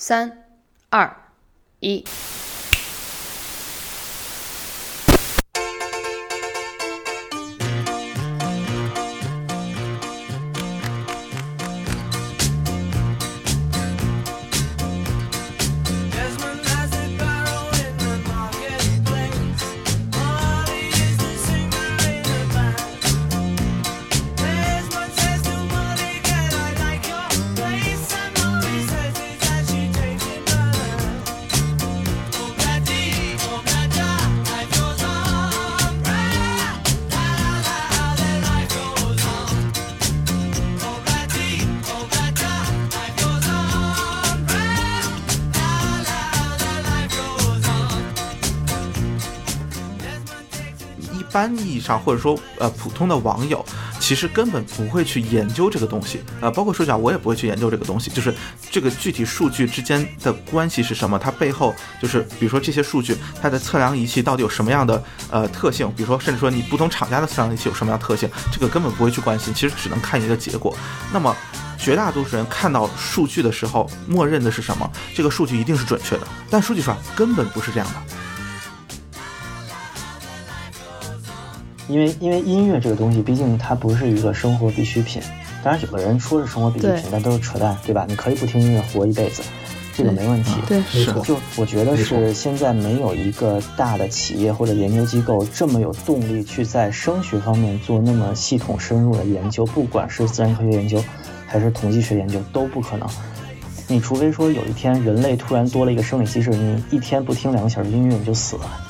三、二、一。上，或者说呃普通的网友，其实根本不会去研究这个东西，呃，包括说讲我也不会去研究这个东西，就是这个具体数据之间的关系是什么，它背后就是比如说这些数据它的测量仪器到底有什么样的呃特性，比如说甚至说你不同厂家的测量仪器有什么样的特性，这个根本不会去关心，其实只能看一个结果。那么绝大多数人看到数据的时候，默认的是什么？这个数据一定是准确的，但数据上根本不是这样的。因为因为音乐这个东西，毕竟它不是一个生活必需品。当然，有的人说是生活必需品，但都是扯淡，对吧？你可以不听音乐活一辈子，这个没问题。对，没错。就我觉得是现在没有一个大的企业或者研究机构这么有动力去在声学方面做那么系统深入的研究，不管是自然科学研究还是统计学研究都不可能。你除非说有一天人类突然多了一个生理机制，你一天不听两个小时音乐你就死了。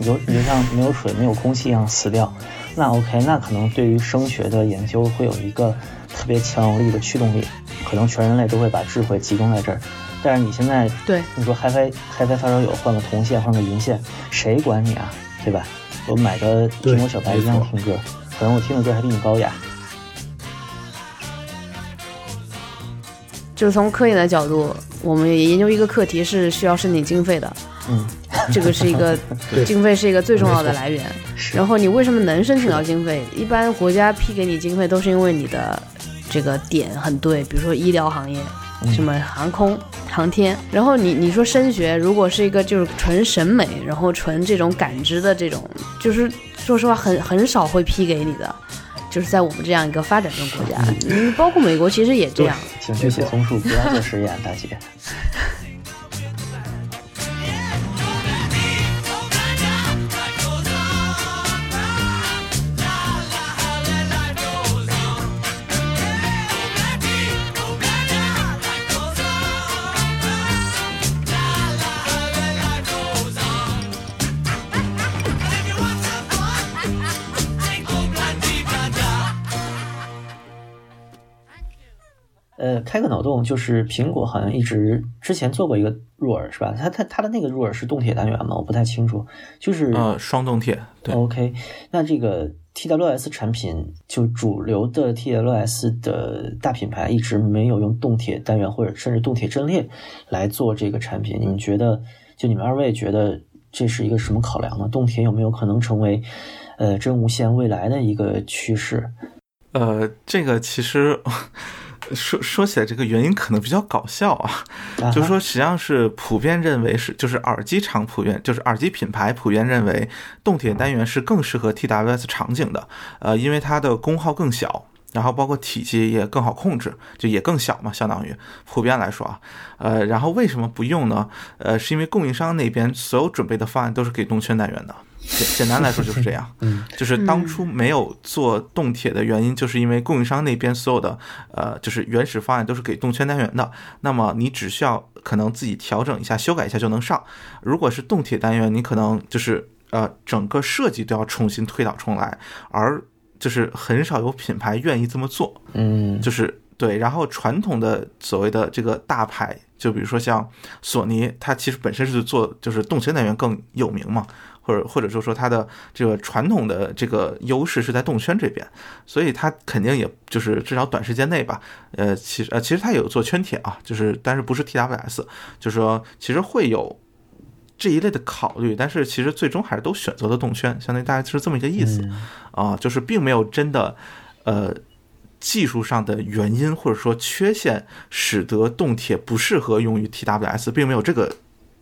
你就你就像没有水、没有空气一样死掉，那 OK，那可能对于声学的研究会有一个特别强有力的驱动力，可能全人类都会把智慧集中在这儿。但是你现在对你说 HiFi HiFi 发烧友换个铜线换个银线，谁管你啊？对吧？我买个苹果小白一样听歌，可能我听的歌还比你高雅。就是从科研的角度，我们研究一个课题是需要申请经费的。嗯。这个是一个 经费，是一个最重要的来源。然后你为什么能申请到经费？一般国家批给你经费都是因为你的这个点很对，比如说医疗行业，什么航空航天。然后你你说升学，如果是一个就是纯审美，然后纯这种感知的这种，就是说实话很很少会批给你的。就是在我们这样一个发展中国家，嗯，包括美国其实也这样。请去写松树，不要做实验，大姐。呃，开个脑洞，就是苹果好像一直之前做过一个入耳，是吧？它它它的那个入耳是动铁单元吗？我不太清楚。就是呃，双动铁。对。OK，那这个 TWS 产品就主流的 TWS 的大品牌一直没有用动铁单元或者甚至动铁阵列来做这个产品。你们觉得，就你们二位觉得这是一个什么考量呢？动铁有没有可能成为呃真无线未来的一个趋势？呃，这个其实。说说起来，这个原因可能比较搞笑啊，就是说实际上是普遍认为是，就是耳机厂普遍，就是耳机品牌普遍认为动铁单元是更适合 TWS 场景的，呃，因为它的功耗更小，然后包括体积也更好控制，就也更小嘛，相当于普遍来说啊，呃，然后为什么不用呢？呃，是因为供应商那边所有准备的方案都是给动圈单元的。简简单来说就是这样，嗯，就是当初没有做动铁的原因，就是因为供应商那边所有的呃，就是原始方案都是给动圈单元的，那么你只需要可能自己调整一下、修改一下就能上。如果是动铁单元，你可能就是呃，整个设计都要重新推倒重来，而就是很少有品牌愿意这么做，嗯，就是对。然后传统的所谓的这个大牌，就比如说像索尼，它其实本身是做就是动圈单元更有名嘛。或者或者就说它的这个传统的这个优势是在动圈这边，所以它肯定也就是至少短时间内吧，呃，其实呃其实它有做圈铁啊，就是但是不是 TWS，就是说其实会有这一类的考虑，但是其实最终还是都选择了动圈，相当于大概就是这么一个意思啊，就是并没有真的呃技术上的原因或者说缺陷，使得动铁不适合用于 TWS，并没有这个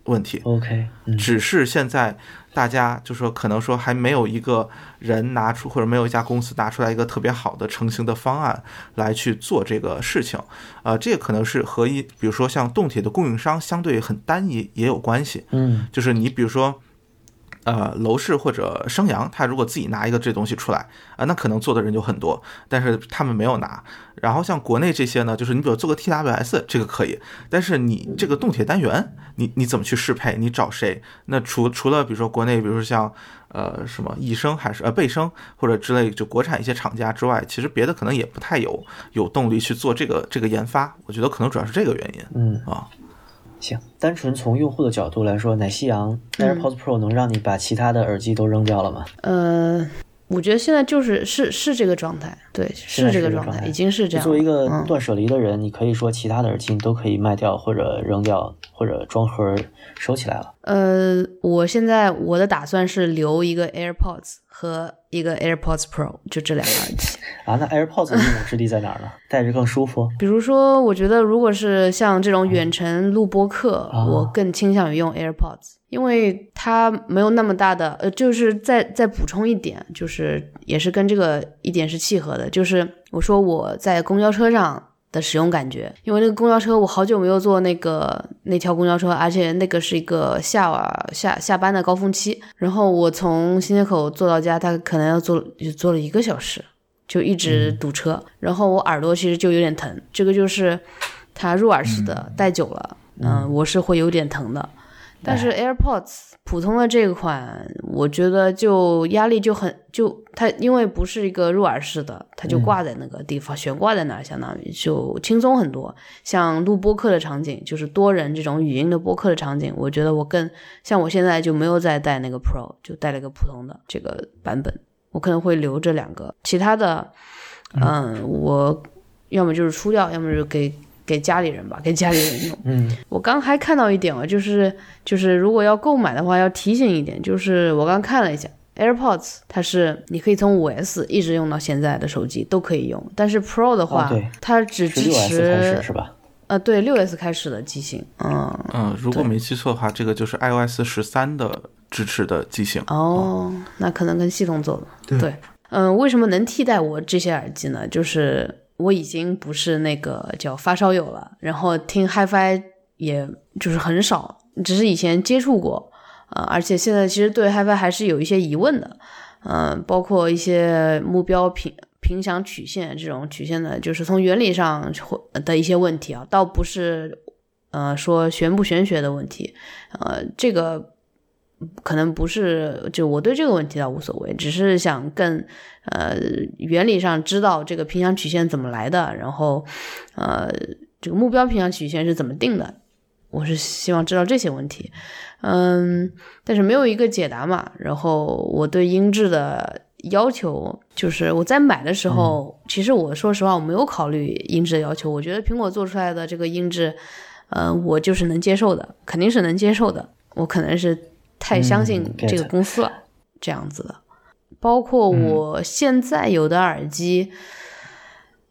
问题。OK，嗯只是现在大家就说可能说还没有一个人拿出或者没有一家公司拿出来一个特别好的成型的方案来去做这个事情，呃，这个可能是和一比如说像动铁的供应商相对很单一也有关系，嗯就是你比如说。呃，楼市或者升阳，他如果自己拿一个这东西出来啊、那可能做的人就很多，但是他们没有拿。然后像国内这些呢，就是你比如做个 TWS 这个可以，但是你这个动铁单元，你你怎么去适配？你找谁？那除除了比如说国内，比如说像呃什么易升还是呃倍升或者之类就国产一些厂家之外，其实别的可能也不太有有动力去做这个这个研发。我觉得可能主要是这个原因嗯，啊。行，单纯从用户的角度来说，奶昔羊嗯 AirPods Pro 能让你把其他的耳机都扔掉了吗？呃，我觉得现在就是是是这个状态，对，是这个状态，已经是这样了。作为一个嗯断舍离的人，你可以说其他的耳机你都可以卖掉，或者扔掉，或者装盒收起来了。呃，我现在我的打算是留一个 AirPods 和一个 AirPods Pro，就这两个耳机。啊，那 AirPods 的用武之地在哪儿呢？戴着更舒服。比如说，我觉得如果是像这种远程录播课，啊我更倾向于用 AirPods，因为它没有那么大的呃，就是再再补充一点，就是也是跟这个一点是契合的，就是我说我在公交车上。的使用感觉，因为那个公交车我好久没有坐那个那条公交车，而且那个是一个下晚下下班的高峰期，然后我从新街口坐到家，大概可能要坐就坐了一个小时，就一直堵车，然后我耳朵其实就有点疼，这个就是它入耳式的，戴久了，嗯、我是会有点疼的。但是 AirPods 普通的这款，我觉得就压力就很就它因为不是一个入耳式的，它就挂在那个地方，悬挂在那儿，相当于就轻松很多。像录播客的场景，就是多人这种语音的播客的场景，我觉得我更像我现在就没有再带那个 Pro，就带了一个普通的这个版本，我可能会留这两个，其他的，嗯，我要么就是出掉，要么就给给家里人吧，给家里人用。嗯我刚还看到一点啊，就是就是如果要购买的话，要提醒一点，就是我刚看了一下 AirPods，它是你可以从五 S 一直用到现在的手机都可以用，但是 Pro 的话，它只支持六 S 开始持是吧？呃对六 S 开始的机型，嗯嗯，如果没记错的话，这个就是 iOS 十三的支持的机型。哦，那可能跟系统走了对，嗯，为什么能替代我这些耳机呢？就是我已经不是那个叫发烧友了，然后听 HiFi 也就是很少，只是以前接触过，呃，而且现在其实对 HiFi 还是有一些疑问的，嗯、包括一些目标频频响曲线这种曲线的，就是从原理上会的一些问题啊，倒不是呃说玄不玄学的问题，呃，这个可能不是，就我对这个问题倒无所谓，只是想更呃原理上知道这个平响曲线怎么来的，然后呃这个目标平响曲线是怎么定的，我是希望知道这些问题，嗯，但是没有一个解答嘛。然后我对音质的要求就是我在买的时候，其实我说实话我没有考虑音质的要求，我觉得苹果做出来的这个音质，呃，我就是能接受的，肯定是能接受的。我可能是太相信嗯这个公司了，这样子的。包括我现在有的耳机，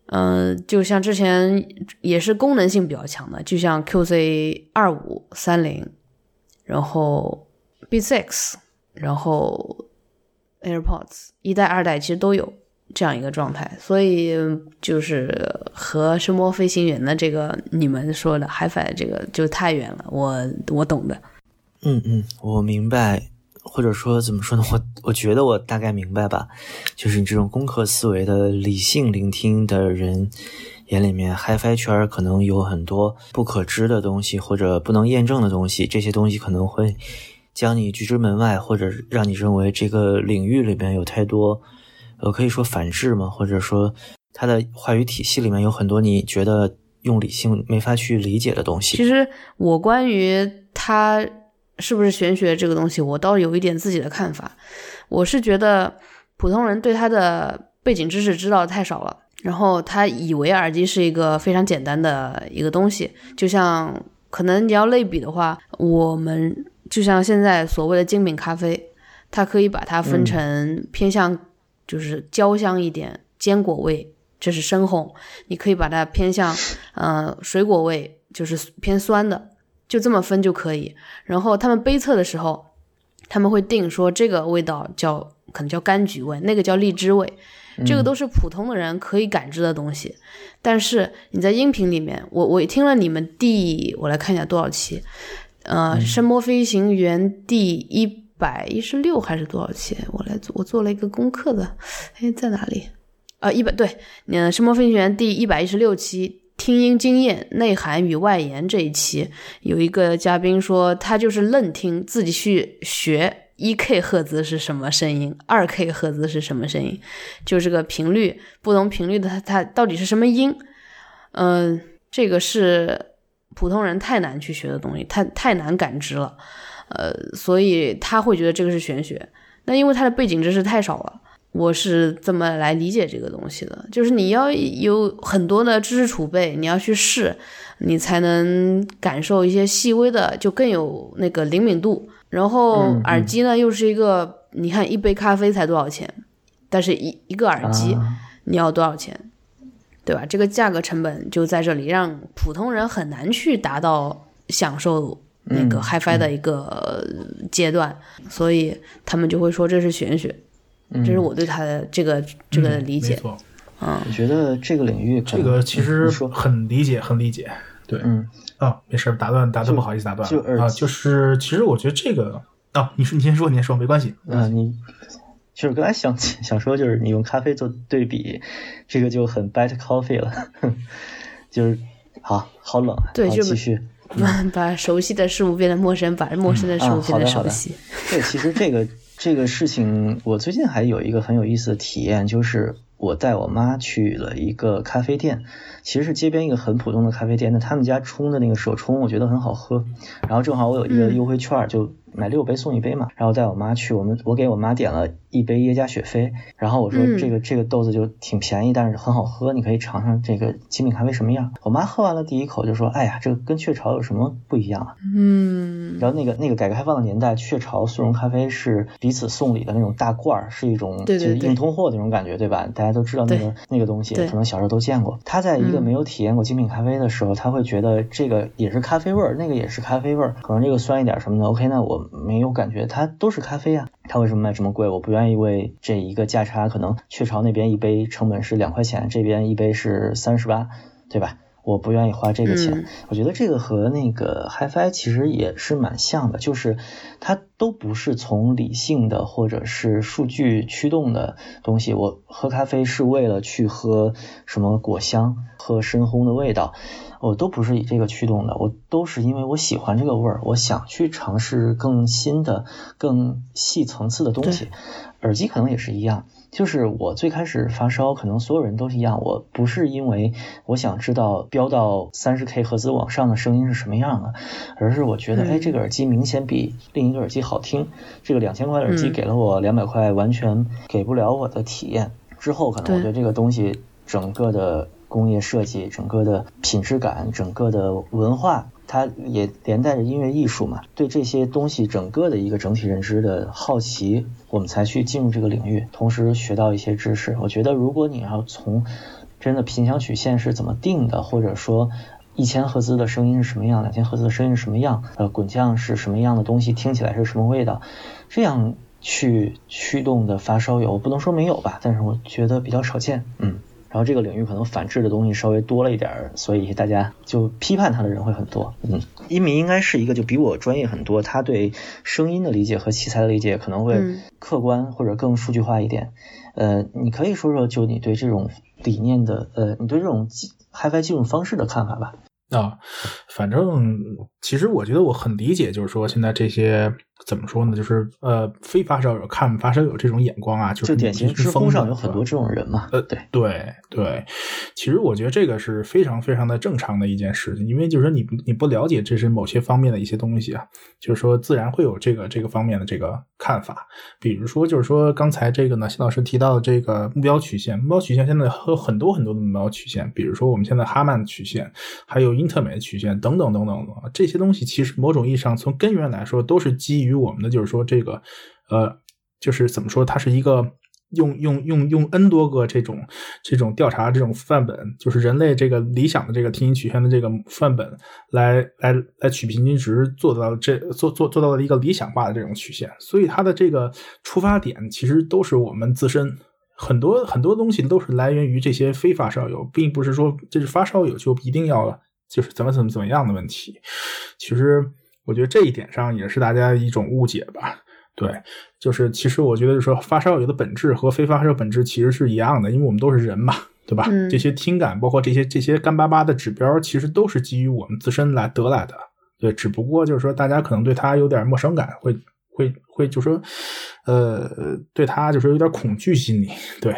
嗯、就像之前也是功能性比较强的，就像 QC 二五三零，然后 Beats X，然后 AirPods 一代、二代其实都有这样一个状态，所以就是和声波飞行员的这个你们说的 HiFi 这个就太远了，我我懂的。嗯嗯，我明白，或者说怎么说呢？我我觉得我大概明白吧，就是你这种工科思维的理性聆听的人眼里面，HiFi 圈可能有很多不可知的东西，或者不能验证的东西，这些东西可能会将你拒之门外，或者让你认为这个领域里面有太多，呃，可以说反制嘛，或者说它的话语体系里面有很多你觉得用理性没法去理解的东西。其实我关于它是不是玄学这个东西，我倒有一点自己的看法。我是觉得普通人对它的背景知识知道的太少了，然后他以为耳机是一个非常简单的一个东西，就像可能你要类比的话，我们就像现在所谓的精品咖啡，它可以把它分成偏向就是焦香一点、坚果味这是深烘，你可以把它偏向呃水果味，就是偏酸的，就这么分就可以。然后他们杯测的时候，他们会定说这个味道叫可能叫柑橘味，那个叫荔枝味，这个都是普通的人可以感知的东西。但是你在音频里面，我我听了你们第我来看一下多少期，呃，声波飞行员第一百一十六还是多少期？我来做我做了一个功课的，哎，在哪里？呃，一百对，嗯，声波飞行员第一百一十六期听音经验内涵与外延这一期，有一个嘉宾说他就是愣听，自己去学一 K 赫兹是什么声音，二 K 赫兹是什么声音，就这个频率不同频率的它它到底是什么音？嗯，这个是普通人太难去学的东西，太太难感知了，呃，所以他会觉得这个是玄学。那因为他的背景知识太少了。我是这么来理解这个东西的，就是你要有很多的知识储备，你要去试，你才能感受一些细微的，就更有那个灵敏度。然后耳机呢，又是一个，你看一杯咖啡才多少钱，但是一一个耳机你要多少钱，对吧？这个价格成本就在这里，让普通人很难去达到享受那个 HiFi 的一个阶段，所以他们就会说这是玄学。这是我对他的这个这个理解。嗯，我觉得这个领域，这个其实很理解，很理解。对，嗯，啊，没事，打断，打断，不好意思，打断啊。就是，其实我觉得这个啊，你说，你先说，你先说，没关系。嗯，你就是刚才想 想说，就是你用咖啡做对比，这个就很 bad coffee 了。就是好好冷，对，就继续 把熟悉的事物变得陌生，把陌生的事物变得熟悉。对，其实这个。这个事情，我最近还有一个很有意思的体验，就是我带我妈去了一个咖啡店，其实是街边一个很普通的咖啡店，那他们家冲的那个手冲，我觉得很好喝，然后正好我有一个优惠券，就。买六杯送一杯嘛，然后带我妈去，我们我给我妈点了一杯耶加雪菲，然后我说这个这个豆子就挺便宜，但是很好喝，你可以尝尝这个精品咖啡什么样。我妈喝完了第一口就说，哎呀，这个跟雀巢有什么不一样啊？嗯，然后那个那个改革开放的年代，雀巢速溶咖啡是彼此送礼的那种大罐儿，是一种就是硬通货那种感觉，对吧？大家都知道那个那个东西，可能小时候都见过。他在一个没有体验过精品咖啡的时候，他会觉得这个也是咖啡味儿，那个也是咖啡味儿，可能这个酸一点什么的。OK，那我。没有感觉，它都是咖啡啊，它为什么卖这么贵？我不愿意为这一个价差，可能雀巢那边一杯成本是两块钱，这边一杯是三十八，对吧？我不愿意花这个钱。我觉得这个和那个 HiFi 其实也是蛮像的，就是它都不是从理性的或者是数据驱动的东西。我喝咖啡是为了去喝什么果香，喝深烘的味道。我都不是以这个驱动的，我都是因为我喜欢这个味儿，我想去尝试更新的、更细层次的东西。耳机可能也是一样，就是我最开始发烧，可能所有人都是一样，我不是因为我想知道飙到三十 K 赫兹往上的声音是什么样的，而是我觉得，哎，这个耳机明显比另一个耳机好听。这个两千块的耳机给了我两百块完全给不了我的体验。之后可能我觉得这个东西整个的。工业设计整个的品质感，整个的文化，它也连带着音乐艺术嘛。对这些东西整个的一个整体认知的好奇，我们才去进入这个领域，同时学到一些知识。我觉得，如果你要从真的频响曲线是怎么定的，或者说一千赫兹的声音是什么样，两千赫兹的声音是什么样，呃，滚降是什么样的东西，听起来是什么味道，这样去驱动的发烧友，我不能说没有吧，但是我觉得比较少见，嗯。然后这个领域可能反制的东西稍微多了一点儿，所以大家就批判他的人会很多。嗯，一鸣应该是一个就比我专业很多，他对声音的理解和器材的理解可能会客观或者更数据化一点。呃，你可以说说就你对这种理念的，呃，你对这种 HiFi 技术方式的看法吧。啊，反正其实我觉得我很理解，就是说现在这些。怎么说呢？就是呃，非发烧友看发烧友这种眼光啊，就是典型知乎上有很多这种人嘛。呃，对对对，其实我觉得这个是非常非常的正常的一件事情，因为就是说你你不了解这是某些方面的一些东西啊，就是说自然会有这个这个方面的这个看法。比如说，就是说刚才这个呢，谢老师提到的这个目标曲线，目标曲线现在有很多很多的目标曲线，比如说我们现在哈曼曲线，还有英特美的曲线等等等等等，这些东西其实某种意义上从根源来说都是基于。于我们的就是说这个，呃，就是怎么说，它是一个用用用用 n 多个这种这种调查这种范本，就是人类这个理想的这个听音曲线的这个范本来来来取平均值，做到这做做做到了一个理想化的这种曲线。所以它的这个出发点其实都是我们自身很多很多东西都是来源于这些非发烧友，并不是说这是发烧友就一定要就是怎么怎么怎么样的问题。其实我觉得这一点上也是大家一种误解吧。对，就是其实我觉得就说发烧友的本质和非发烧本质其实是一样的，因为我们都是人嘛，对吧？这些听感包括这些这些干巴巴的指标，其实都是基于我们自身来得来的。对，只不过就是说大家可能对它有点陌生感，会会会就说，呃，对它就是有点恐惧心理。对，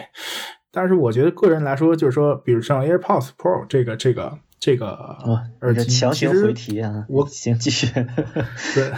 但是我觉得个人来说，就是说，比如像 AirPods Pro 这个这个这个耳机，强行回题啊，我行继续。对。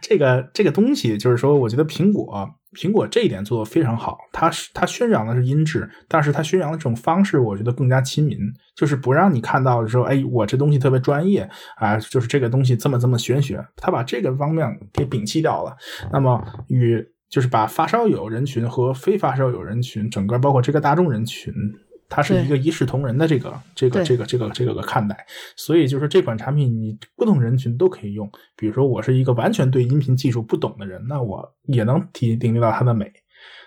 这个这个东西，就是说，我觉得苹果苹果这一点做的非常好。它是它宣扬的是音质，但是它宣扬的这种方式，我觉得更加亲民，就是不让你看到说，哎，我这东西特别专业啊，就是这个东西这么这么玄学。它把这个方面给摒弃掉了。那么与就是把发烧友人群和非发烧友人群，整个包括这个大众人群。它是一个一视同仁的这个这个这个这个这个个看待，所以就是这款产品你不同人群都可以用。比如说我是一个完全对音频技术不懂的人，那我也能体领略到它的美，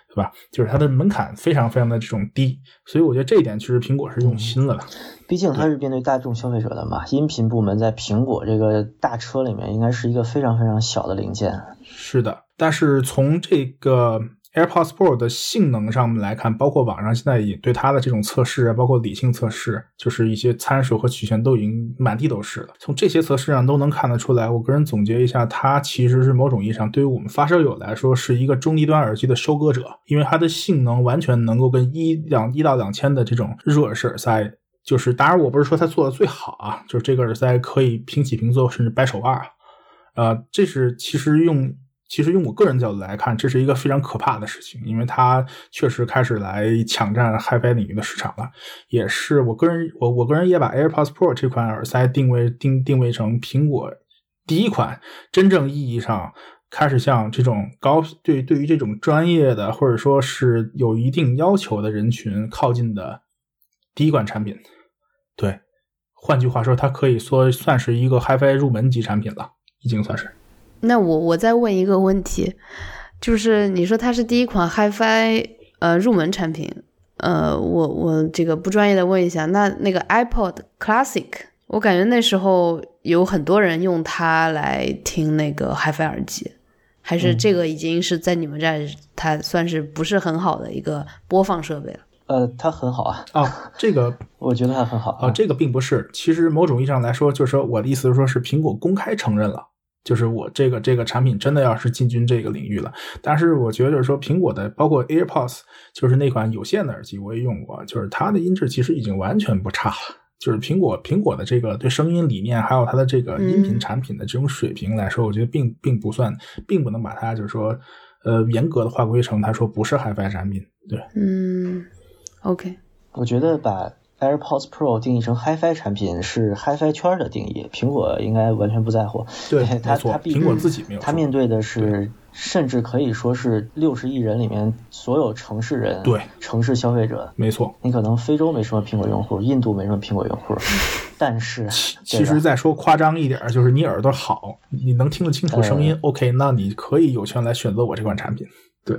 对吧？就是它的门槛非常非常的这种低，所以我觉得这一点其实苹果是用心了的。毕竟它是面对大众消费者的嘛，音频部门在苹果这个大车里面应该是一个非常非常小的零件。是的，但是从这个。AirPods Pro 的性能上面来看，包括网上现在已对它的这种测试啊，包括理性测试，就是一些参数和曲线都已经满地都是了。从这些测试上都能看得出来，我个人总结一下，它其实是某种意义上对于我们发烧友来说是一个中低端耳机的收割者，因为它的性能完全能够跟一两一到两千的这种入耳式耳塞，就是当然我不是说它做的最好啊，就是这个耳塞可以平起平坐，甚至掰手腕，呃，这是其实用。其实用我个人角度来看，这是一个非常可怕的事情，因为它确实开始来抢占 HiFi 领域的市场了。也是我个人，我我个人也把 AirPods Pro 这款耳塞定位定定位成苹果第一款真正意义上开始向这种高对对于这种专业的或者说是有一定要求的人群靠近的第一款产品。对，换句话说，它可以说算是一个 HiFi 入门级产品了，已经算是。那我我再问一个问题，就是你说它是第一款 HiFi 呃入门产品，呃，我我这个不专业的问一下，那那个 iPod Classic，我感觉那时候有很多人用它来听那个 HiFi 耳机，还是这个已经是在你们这儿它算是不是很好的一个播放设备了？呃，它很好啊。啊，这个我觉得它很好啊。这个并不是，其实某种意义上来说，就是说我的意思是说，是苹果公开承认了。就是我这个这个产品真的要是进军这个领域了，但是我觉得就是说苹果的包括 AirPods，就是那款有线的耳机我也用过，就是它的音质其实已经完全不差了。就是苹果苹果的这个对声音理念，还有它的这个音频产品的这种水平来说，我觉得并并不算，并不能把它就是说呃严格的划归成它说不是 HiFi 产品。对，嗯，OK，我觉得把。AirPods Pro 定义成 HiFi 产品是 HiFi 圈的定义，苹果应该完全不在乎。对，它它苹果自己没有。它面对的是，甚至可以说是六十亿人里面所有城市人，对城市消费者。没错，你可能非洲没什么苹果用户，印度没什么苹果用户，但是其实再说夸张一点，就是你耳朵好，你能听得清楚声音，OK，那你可以有权来选择我这款产品。对。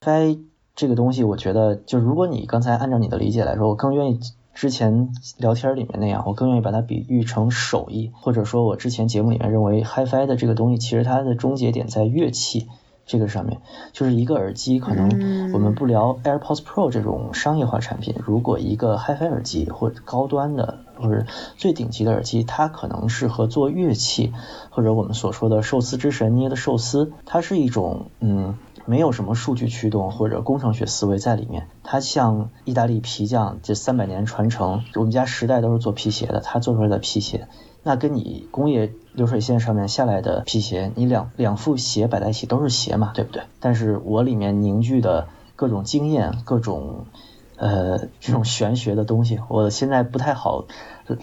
该。这个东西，我觉得，就如果你刚才按照你的理解来说，我更愿意之前聊天里面那样，我更愿意把它比喻成手艺，或者说，我之前节目里面认为 HiFi 的这个东西，其实它的终结点在乐器这个上面，就是一个耳机，可能我们不聊 AirPods Pro 这种商业化产品，如果一个 HiFi 耳机或者高端的或者最顶级的耳机，它可能适合做乐器，或者我们所说的寿司之神捏的寿司，它是一种嗯。没有什么数据驱动或者工程学思维在里面，它像意大利皮匠这三百年传承，我们家十代都是做皮鞋的，他做出来的皮鞋，那跟你工业流水线上面下来的皮鞋，你两两副鞋摆在一起都是鞋嘛，对不对？但是我里面凝聚的各种经验，各种呃这种玄学的东西，我现在不太好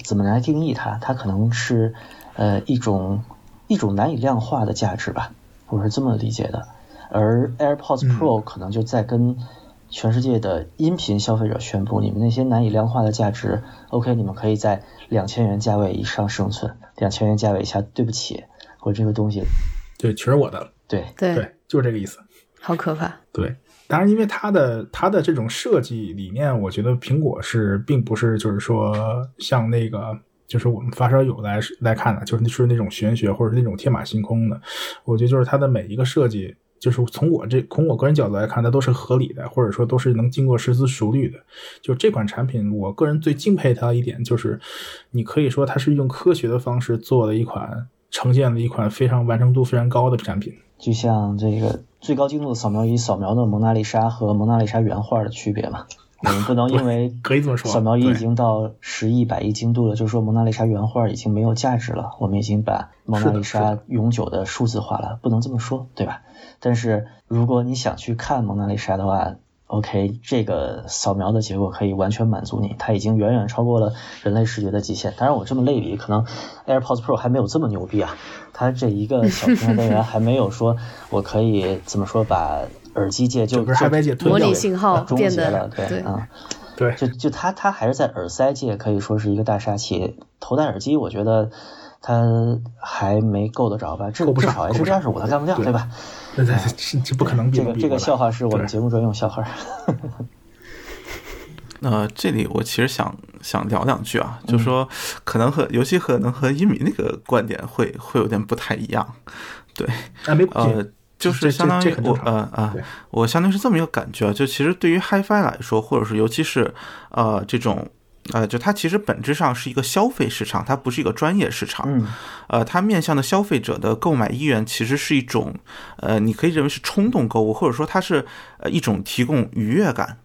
怎么来定义它，它可能是呃一种一种难以量化的价值吧，我是这么理解的。而 AirPods Pro 可能就在跟全世界的音频消费者宣布，你们那些难以量化的价值，OK，你们可以在两千元价位以上生存，两千元价位以下，对不起，我这个东西，对，全是我的了。对对对，就是这个意思。好可怕。对，当然，因为它的它的这种设计理念，我觉得苹果是并不是就是说像那个就是我们发烧友来来看的，就是是那种玄学或者是那种天马行空的。我觉得就是它的每一个设计，就是从我这从我个人角度来看，它都是合理的，或者说都是能经过深思熟虑的。就这款产品，我个人最敬佩它的一点就是，你可以说它是用科学的方式做了一款呈现了一款非常完成度非常高的产品。就像这个最高精度的扫描仪扫描的蒙娜丽莎和蒙娜丽莎原画的区别嘛，我 们不能因为可以这么说，扫描仪已经到十亿、百亿精度了，就是说蒙娜丽莎原画已经没有价值了。我们已经把蒙娜丽莎永久的数字化了，不能这么说，对吧？但是如果你想去看蒙娜丽莎的话，OK，这个扫描的结果可以完全满足你，它已经远远超过了人类视觉的极限。当然，我这么类比，可能 AirPods Pro 还没有这么牛逼啊，它这一个小平台单元还没有说我可以怎么说把耳机界就整个 HiFi 界吞模拟信号终变得结了，对对。啊。对，就就它它还是在耳塞界可以说是一个大杀器，头戴耳机我觉得它还没够得着吧，至至少上够不 H 上二十五它干不掉，对。对吧？对对，这这不可能比这个这个笑话是我们节目专用笑话。呃，这里我其实想想聊两句啊，就说可能和尤其可能和一米那个观点会会有点不太一样，对，啊，呃，就是相当于我呃啊，我相当于是这么一个感觉啊，就其实对于 HiFi 来说，或者是尤其是呃这种呃，就它其实本质上是一个消费市场，它不是一个专业市场。嗯呃，它面向的消费者的购买意愿其实是一种呃，你可以认为是冲动购物，或者说它是呃一种提供愉悦感。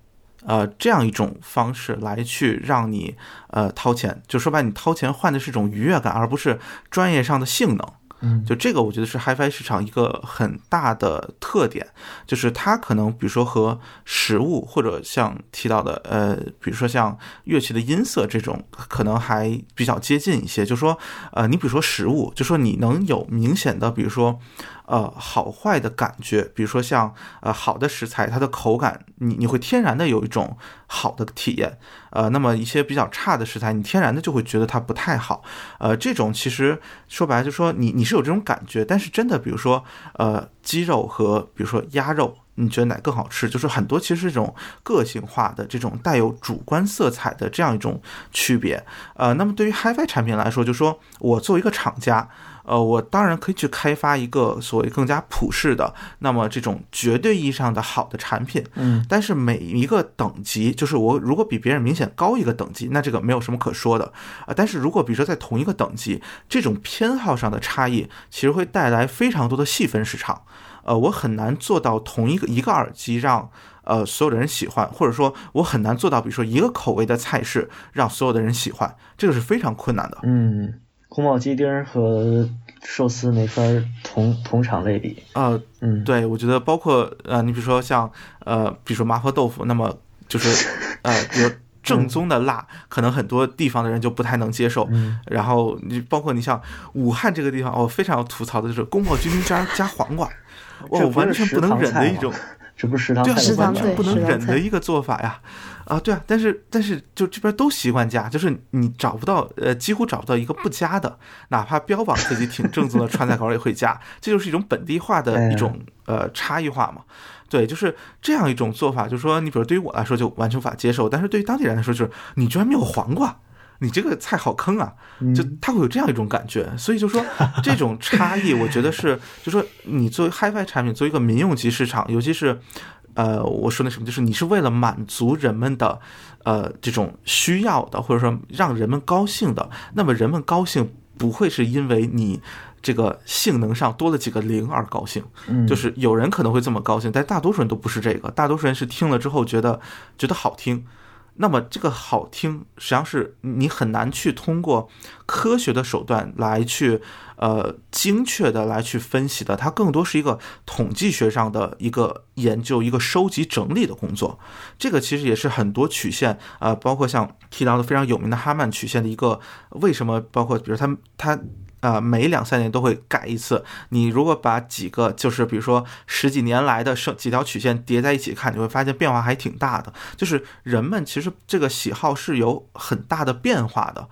呃，这样一种方式来去让你呃掏钱，就说白，你掏钱换的是一种愉悦感，而不是专业上的性能。嗯就这个，我觉得是 HiFi 市场一个很大的特点，就是它可能比如说和实物或者像提到的呃，比如说像乐器的音色这种，可能还比较接近一些。就说呃，你比如说实物，就说你能有明显的，比如说呃好坏的感觉，比如说像呃好的食材，它的口感，你你会天然的有一种好的体验。呃，那么一些比较差的食材，你天然的就会觉得它不太好。呃，这种其实说白了，就是说你你是有这种感觉，但是真的，比如说呃鸡肉和比如说鸭肉，你觉得哪更好吃？就是很多其实是这种个性化的、这种带有主观色彩的这样一种区别。呃，那么对于 HiFi 产品来说，就说我作为一个厂家。呃，我当然可以去开发一个所谓更加普适的，那么这种绝对意义上的好的产品，嗯但是每一个等级，就是我如果比别人明显高一个等级，那这个没有什么可说的啊。但是如果比如说在同一个等级，这种偏好上的差异，其实会带来非常多的细分市场。呃，我很难做到同一个一个耳机让呃所有的人喜欢，或者说我很难做到，比如说一个口味的菜式让所有的人喜欢，这个是非常困难的。嗯，宫保鸡丁和寿司没法同同场类比。呃，嗯，对，我觉得包括呃，你比如说像呃，比如说麻婆豆腐，那么就是 呃，比如正宗的辣，可能很多地方的人就不太能接受。嗯然后你包括你像武汉这个地方，我、非常要吐槽的就是宫保鸡丁加加黄瓜，哇，我这完全不能忍的一种。这不是食堂对完全不能忍的一个做法呀！啊，对啊，但是但是就这边都习惯加，就是你找不到呃，几乎找不到一个不加的，哪怕标榜自己挺正宗的川菜 馆也会加，这就是一种本地化的一种呃差异化嘛。对，就是这样一种做法，就是说你比如对于我来说就完全无法接受，但是对于当地人来说就是你居然没有黄瓜。你这个菜好坑啊！就他会有这样一种感觉，所以就说这种差异，我觉得是，就说你作为 HiFi 产品，作为一个民用级市场，尤其是，呃，我说那什么，就是你是为了满足人们的，呃，这种需要的，或者说让人们高兴的，那么人们高兴不会是因为你这个性能上多了几个零而高兴，嗯就是有人可能会这么高兴，但大多数人都不是这个，大多数人是听了之后觉得觉得好听。那么这个好听，实际上是你很难去通过科学的手段来去呃精确的来去分析的，它更多是一个统计学上的一个研究、一个收集整理的工作。这个其实也是很多曲线呃，包括像提到的非常有名的哈曼曲线的一个为什么，包括比如他他呃每两三年都会改一次。你如果把几个就是比如说十几年来的生几条曲线叠在一起看，你会发现变化还挺大的。就是人们其实这个喜好是有很大的变化的。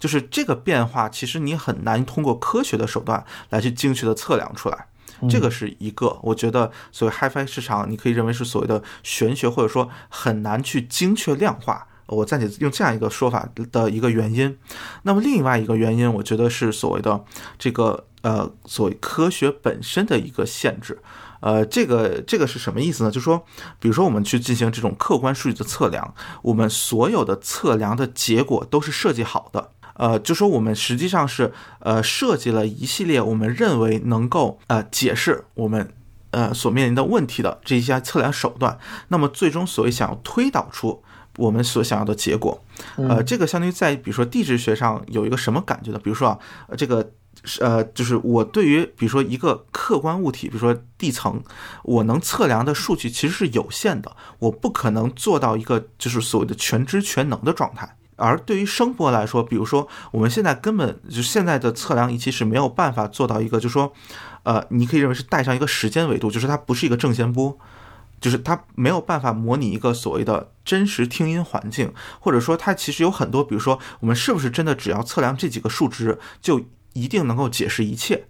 就是这个变化，其实你很难通过科学的手段来去精确的测量出来。这个是一个，我觉得所谓 HiFi 市场，你可以认为是所谓的玄学，或者说很难去精确量化。我暂且用这样一个说法的一个原因。那么另外一个原因，我觉得是所谓的这个呃，所谓科学本身的一个限制。呃，这个这个是什么意思呢？就是说，比如说我们去进行这种客观数据的测量，我们所有的测量的结果都是设计好的。呃，就说我们实际上是呃设计了一系列我们认为能够呃解释我们呃所面临的问题的这一些测量手段，那么最终所谓想要推导出我们所想要的结果，呃，这个相当于在比如说地质学上有一个什么感觉呢？比如说啊，这个呃就是我对于比如说一个客观物体，比如说地层，我能测量的数据其实是有限的，我不可能做到一个就是所谓的全知全能的状态。而对于声波来说，比如说我们现在根本就现在的测量仪器是没有办法做到一个，就是说，呃，你可以认为是带上一个时间维度，就是它不是一个正弦波，就是它没有办法模拟一个所谓的真实听音环境，或者说它其实有很多，比如说我们是不是真的只要测量这几个数值就一定能够解释一切？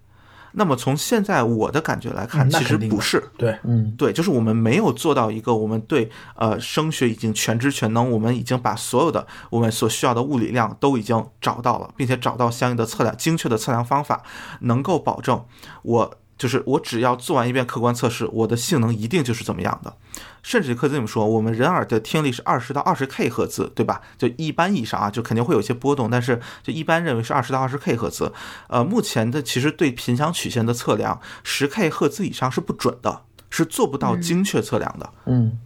那么从现在我的感觉来看，其实不是，对，嗯，对，就是我们没有做到一个我们对呃声学已经全知全能，我们已经把所有的我们所需要的物理量都已经找到了，并且找到相应的测量精确的测量方法，能够保证我。就是我只要做完一遍客观测试，我的性能一定就是怎么样的。甚至可以这么说，我们人耳的听力是二十到二十 K 赫兹，对吧？就一般意义上啊，就肯定会有一些波动，但是就一般认为是二十到二十 K 赫兹。呃，目前的其实对频响曲线的测量，十 K 赫兹以上是不准的，是做不到精确测量的。嗯，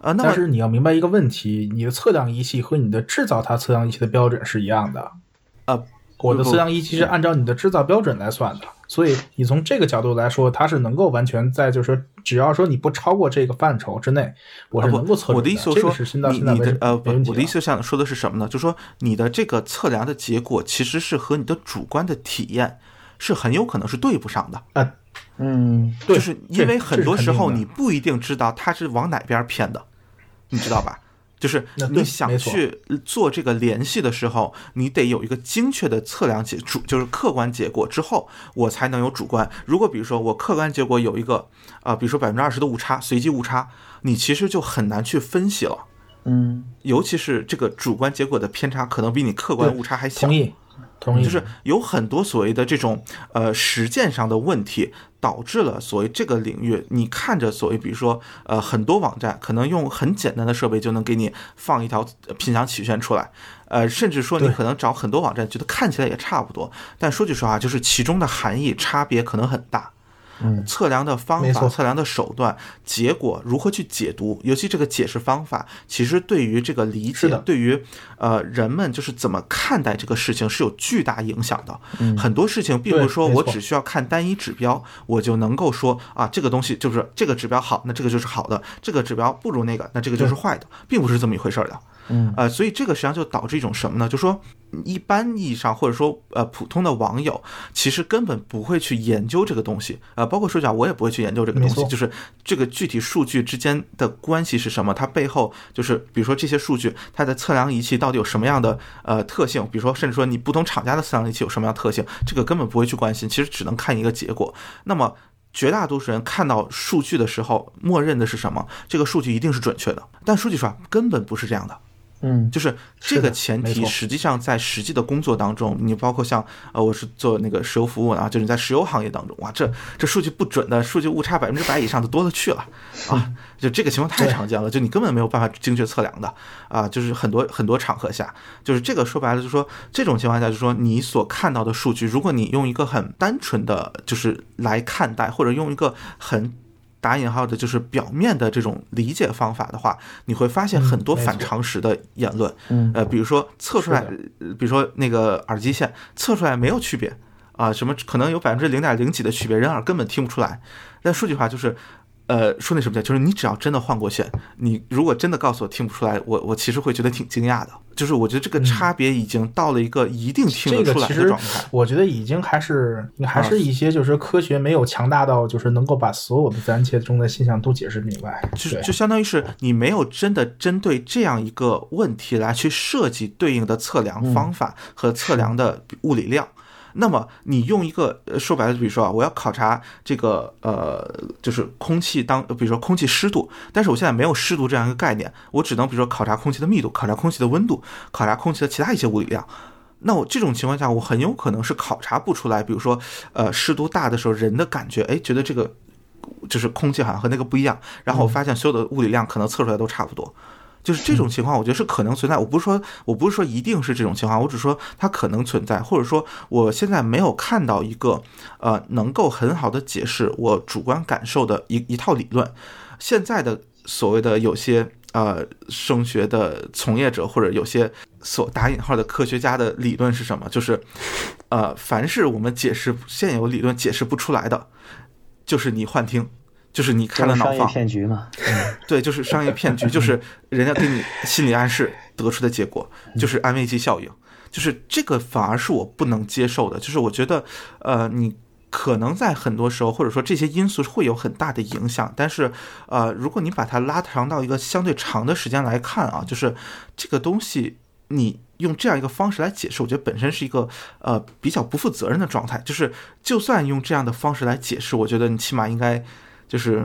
呃，那但是你要明白一个问题，你的测量仪器和你的制造它测量仪器的标准是一样的。呃，我的测量仪其实按照你的制造标准来算的。所以你从这个角度来说，它是能够完全在，就是说，只要说你不超过这个范畴之内，我是能够测我的意思说，你你的呃，我的意思想说的是什么呢？就是说，你的这个测量的结果其实是和你的主观的体验是很有可能是对不上的。啊，嗯，对就是因为很多时候你不一定知道它是往哪边偏的，你知道吧？就是你想去做这个联系的时候，你得有一个精确的测量结主，就是客观结果之后，我才能有主观。如果比如说我客观结果有一个啊，比如说百分之二十的误差，随机误差，你其实就很难去分析了。嗯，尤其是这个主观结果的偏差，可能比你客观误差还小。同意。就是有很多所谓的这种呃实践上的问题，导致了所谓这个领域，你看着所谓比如说呃很多网站可能用很简单的设备就能给你放一条频响曲线出来，呃甚至说你可能找很多网站觉得看起来也差不多，但说句实话，就是其中的含义差别可能很大。测量的方法、测量的手段、结果如何去解读，尤其这个解释方法，其实对于这个理解，对于呃人们就是怎么看待这个事情是有巨大影响的。很多事情并不是说我只需要看单一指标，我就能够说啊这个东西就是这个指标好，那这个就是好的；这个指标不如那个，那这个就是坏的，并不是这么一回事儿的。嗯，呃，所以这个实际上就导致一种什么呢？就说一般意义上或者说呃普通的网友，其实根本不会去研究这个东西，呃，包括说讲我也不会去研究这个东西，就是这个具体数据之间的关系是什么？它背后就是比如说这些数据，它的测量仪器到底有什么样的呃特性？比如说甚至说你不同厂家的测量仪器有什么样特性？这个根本不会去关心，其实只能看一个结果。那么绝大多数人看到数据的时候，默认的是什么？这个数据一定是准确的。但说句实话，根本不是这样的。嗯，就是这个前提，实际上在实际的工作当中，你包括像呃，我是做那个石油服务啊，就是你在石油行业当中，哇，这这数据不准的数据误差百分之百以上的多了去了 啊，就这个情况太常见了，就你根本没有办法精确测量的啊，就是很多很多场合下，就是这个说白了，就是说这种情况下，就是说你所看到的数据，如果你用一个很单纯的就是来看待，或者用一个很。打引号的就是表面的这种理解方法的话，你会发现很多反常识的言论。嗯，呃，比如说测出来，比如说那个耳机线测出来没有区别啊，什么可能有百分之零点零几的区别，人耳根本听不出来。但说句话就是，呃，说那什么叫，就是你只要真的换过线，你如果真的告诉我听不出来，我我其实会觉得挺惊讶的。就是我觉得这个差别已经到了一个一定听得出来的状态。我觉得已经还是还是一些就是科学没有强大到就是能够把所有的自然界中的现象都解释明白。就就相当于是你没有真的针对这样一个问题来去设计对应的测量方法和测量的物理量。那么你用一个说白了，比如说啊，我要考察这个呃，就是空气当，比如说空气湿度，但是我现在没有湿度这样一个概念，我只能比如说考察空气的密度，考察空气的温度，考察空气的其他一些物理量。那我这种情况下，我很有可能是考察不出来，比如说呃，湿度大的时候人的感觉，哎，觉得这个就是空气好像和那个不一样，然后我发现所有的物理量可能测出来都差不多。就是这种情况，我觉得是可能存在。我不是说，我不是说一定是这种情况，我只说它可能存在，或者说我现在没有看到一个呃能够很好的解释我主观感受的一一套理论。现在的所谓的有些呃声学的从业者或者有些所打引号的科学家的理论是什么？就是呃，凡是我们解释现有理论解释不出来的，就是你幻听。就是你开了脑放，骗局嘛？对，就是商业骗局，就是人家给你心理暗示得出的结果，就是安慰剂效应，就是这个反而是我不能接受的。就是我觉得，呃，你可能在很多时候，或者说这些因素会有很大的影响，但是，呃，如果你把它拉长到一个相对长的时间来看啊，就是这个东西，你用这样一个方式来解释，我觉得本身是一个呃比较不负责任的状态。就是就算用这样的方式来解释，我觉得你起码应该。就是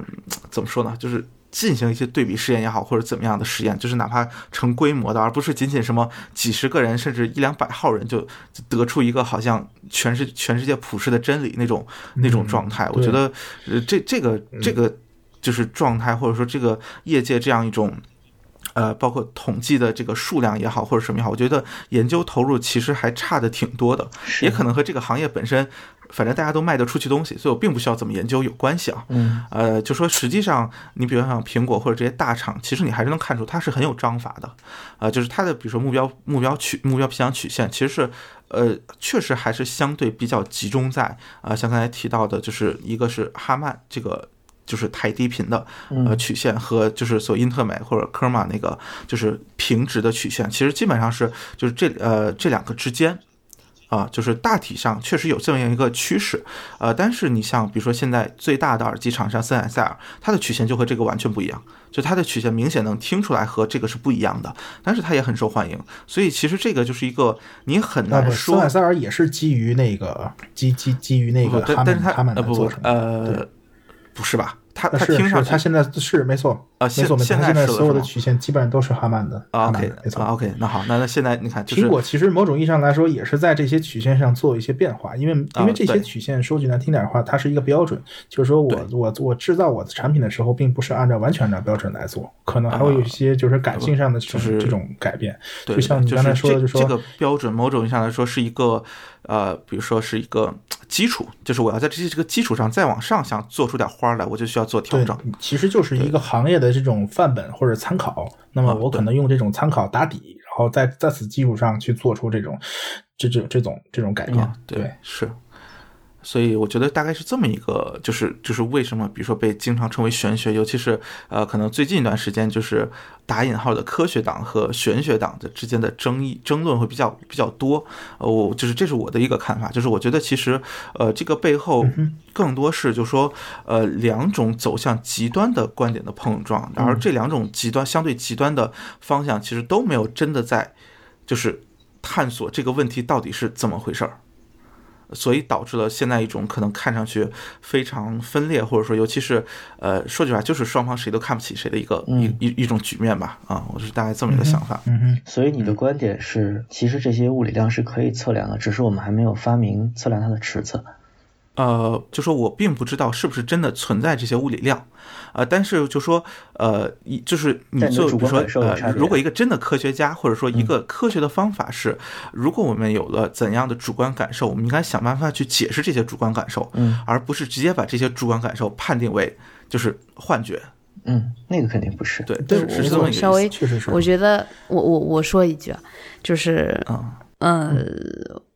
怎么说呢？就是进行一些对比试验也好，或者怎么样的实验，就是哪怕成规模的，而不是仅仅什么几十个人，甚至一两百号人就得出一个好像全是全世界普世的真理那种那种状态。我觉得，呃，这这个这个就是状态，或者说这个业界这样一种，呃，包括统计的这个数量也好，或者什么也好，我觉得研究投入其实还差的挺多的，也可能和这个行业本身。反正大家都卖得出去东西，所以我并不需要怎么研究有关系啊。嗯，呃，就说实际上，你比如像苹果或者这些大厂，其实你还是能看出它是很有章法的，呃，就是它的比如说目标目标曲目标偏向曲线，其实是呃确实还是相对比较集中在啊，像刚才提到的，就是一个是哈曼这个就是太低频的呃曲线和就是所英特美或者科玛那个就是平直的曲线，其实基本上是就是这呃这两个之间。啊，就是大体上确实有这么样一个趋势，呃，但是你像比如说现在最大的耳机厂商森海塞尔，它的曲线就和这个完全不一样，就它的曲线明显能听出来和这个是不一样的，但是它也很受欢迎，所以其实这个就是一个你很难说。森海塞尔也是基于那个基基基于那个哈曼哈曼做成的，呃，不是吧？它它听上去，它现在是没错啊，没错没错，现在所有的曲线基本上都是哈曼的。OK，没错。OK，那好，那那现在你看，苹果其实某种意义上来说也是在这些曲线上做一些变化，因为因为这些曲线说句难听点的话，它是一个标准，就是说我我我制造我的产品的时候，并不是按照完全按照标准来做，可能还会有一些就是感性上的就是这种改变。就像你刚才说的，就说这个标准某种意义上来说是一个。呃，比如说是一个基础，就是我要在这些这个基础上再往上想做出点花来，我就需要做调整。其实就是一个行业的这种范本或者参考。那么我可能用这种参考打底，然后在在此基础上去做出这种这这这种这种改变。对，是。所以我觉得大概是这么一个，就是就是为什么，比如说被经常称为玄学，尤其是呃，可能最近一段时间，就是打引号的科学党和玄学党的之间的争议争论会比较比较多。呃，我就是这是我的一个看法，就是我觉得其实呃，这个背后更多是就说呃两种走向极端的观点的碰撞，而这两种极端相对极端的方向，其实都没有真的在就是探索这个问题到底是怎么回事儿。所以导致了现在一种可能看上去非常分裂，或者说尤其是呃说句实话就是双方谁都看不起谁的一个一一一种局面吧啊，我是大概这么一个想法。嗯嗯。所以你的观点是，其实这些物理量是可以测量的，只是我们还没有发明测量它的尺子。呃，就说我并不知道是不是真的存在这些物理量，呃，但是就说，呃，一就是你就比如说，呃，如果一个真的科学家，或者说一个科学的方法是，如果我们有了怎样的主观感受，我们应该想办法去解释这些主观感受，嗯，而不是直接把这些主观感受判定为就是幻觉，嗯，那个肯定不是，对，是这么一个稍微，确实是，我觉得我我我说一句啊，就是，嗯，呃，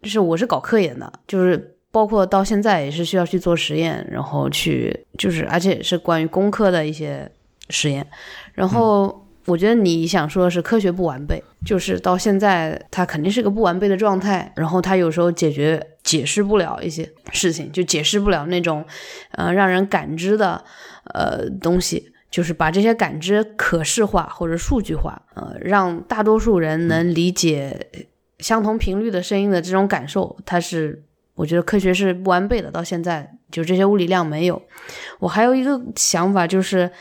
就是我是搞科研的，就是。包括到现在也是需要去做实验，然后去就是而且是关于工科的一些实验，然后。我觉得你想说的是科学不完备，就是到现在它肯定是个不完备的状态，然后它有时候解决解释不了一些事情，就解释不了那种，呃，让人感知的呃东西，就是把这些感知可视化或者数据化，呃，让大多数人能理解相同频率的声音的这种感受，它是我觉得科学是不完备的，到现在就这些物理量没有。我还有一个想法就是。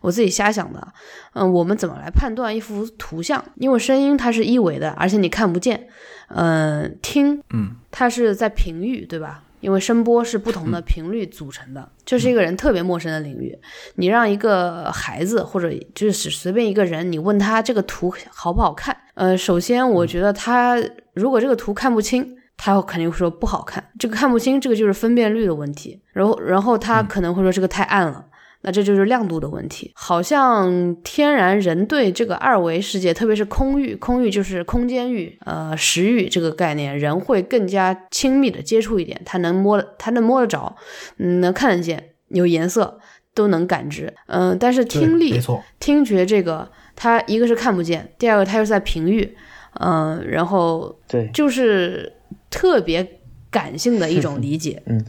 我自己瞎想的，嗯，我们怎么来判断一幅图像？因为声音它是一维的，而且你看不见。嗯，听，嗯，它是在频域，对吧？因为声波是不同的频率组成的，这是一个人特别陌生的领域。你让一个孩子或者就是随便一个人，你问他这个图好不好看？呃，首先我觉得他如果这个图看不清，他肯定会说不好看。这个看不清，这个就是分辨率的问题。然后，然后他可能会说这个太暗了。那这就是亮度的问题，好像天然人对这个二维世界，特别是空域，空域就是空间域，呃，时域这个概念，人会更加亲密的接触一点，他能摸，他能摸得着，嗯，能看得见，有颜色都能感知，嗯，但是听力，听觉这个，它一个是看不见，第二个它又在频域，嗯，然后对，就是特别感性的一种理解，嗯。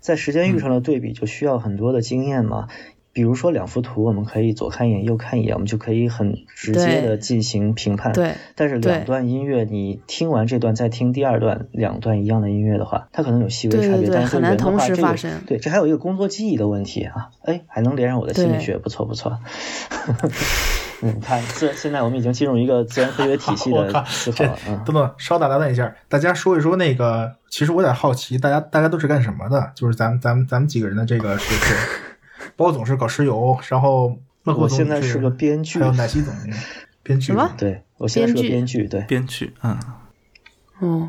在时间域上的对比就需要很多的经验嘛，比如说两幅图，我们可以左看一眼，右看一眼，我们就可以很直接的进行评判。对。但是两段音乐，你听完这段再听第二段，两段一样的音乐的话，它可能有细微差别，但是很难同时发生。对，这还有一个工作记忆的问题啊，哎，还能连上我的心理学，不错不错。嗯，看自现在我们已经进入一个自然科学体系的 思考了。等等，稍打打断一下，大家说一说那个，其实我有点好奇，大家大家都是干什么的？就是咱们咱们咱们几个人的这个学科，包总是搞石油，然后我现在是个编剧，还有奶昔总编剧什么？对我现在是个编剧，对编剧，嗯，哦，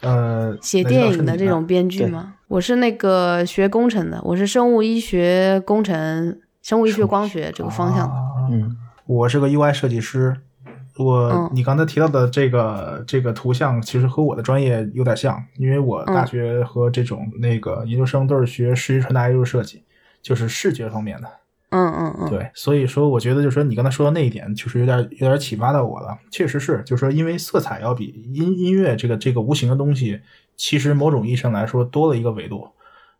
呃，写电影的这种编剧吗？我是那个学工程的，我是生物医学工程，生物医学光学这个方向的，嗯。我是个 UI 设计师，我你刚才提到的这个这个图像，其实和我的专业有点像，因为我大学和这种那个研究生都是学视觉传达艺术设计，就是视觉方面的。嗯嗯嗯，对，所以说我觉得就是说你刚才说的那一点，就是有点有点启发到我了。确实是，就是说因为色彩要比音音乐这个这个无形的东西，其实某种意义上来说多了一个维度。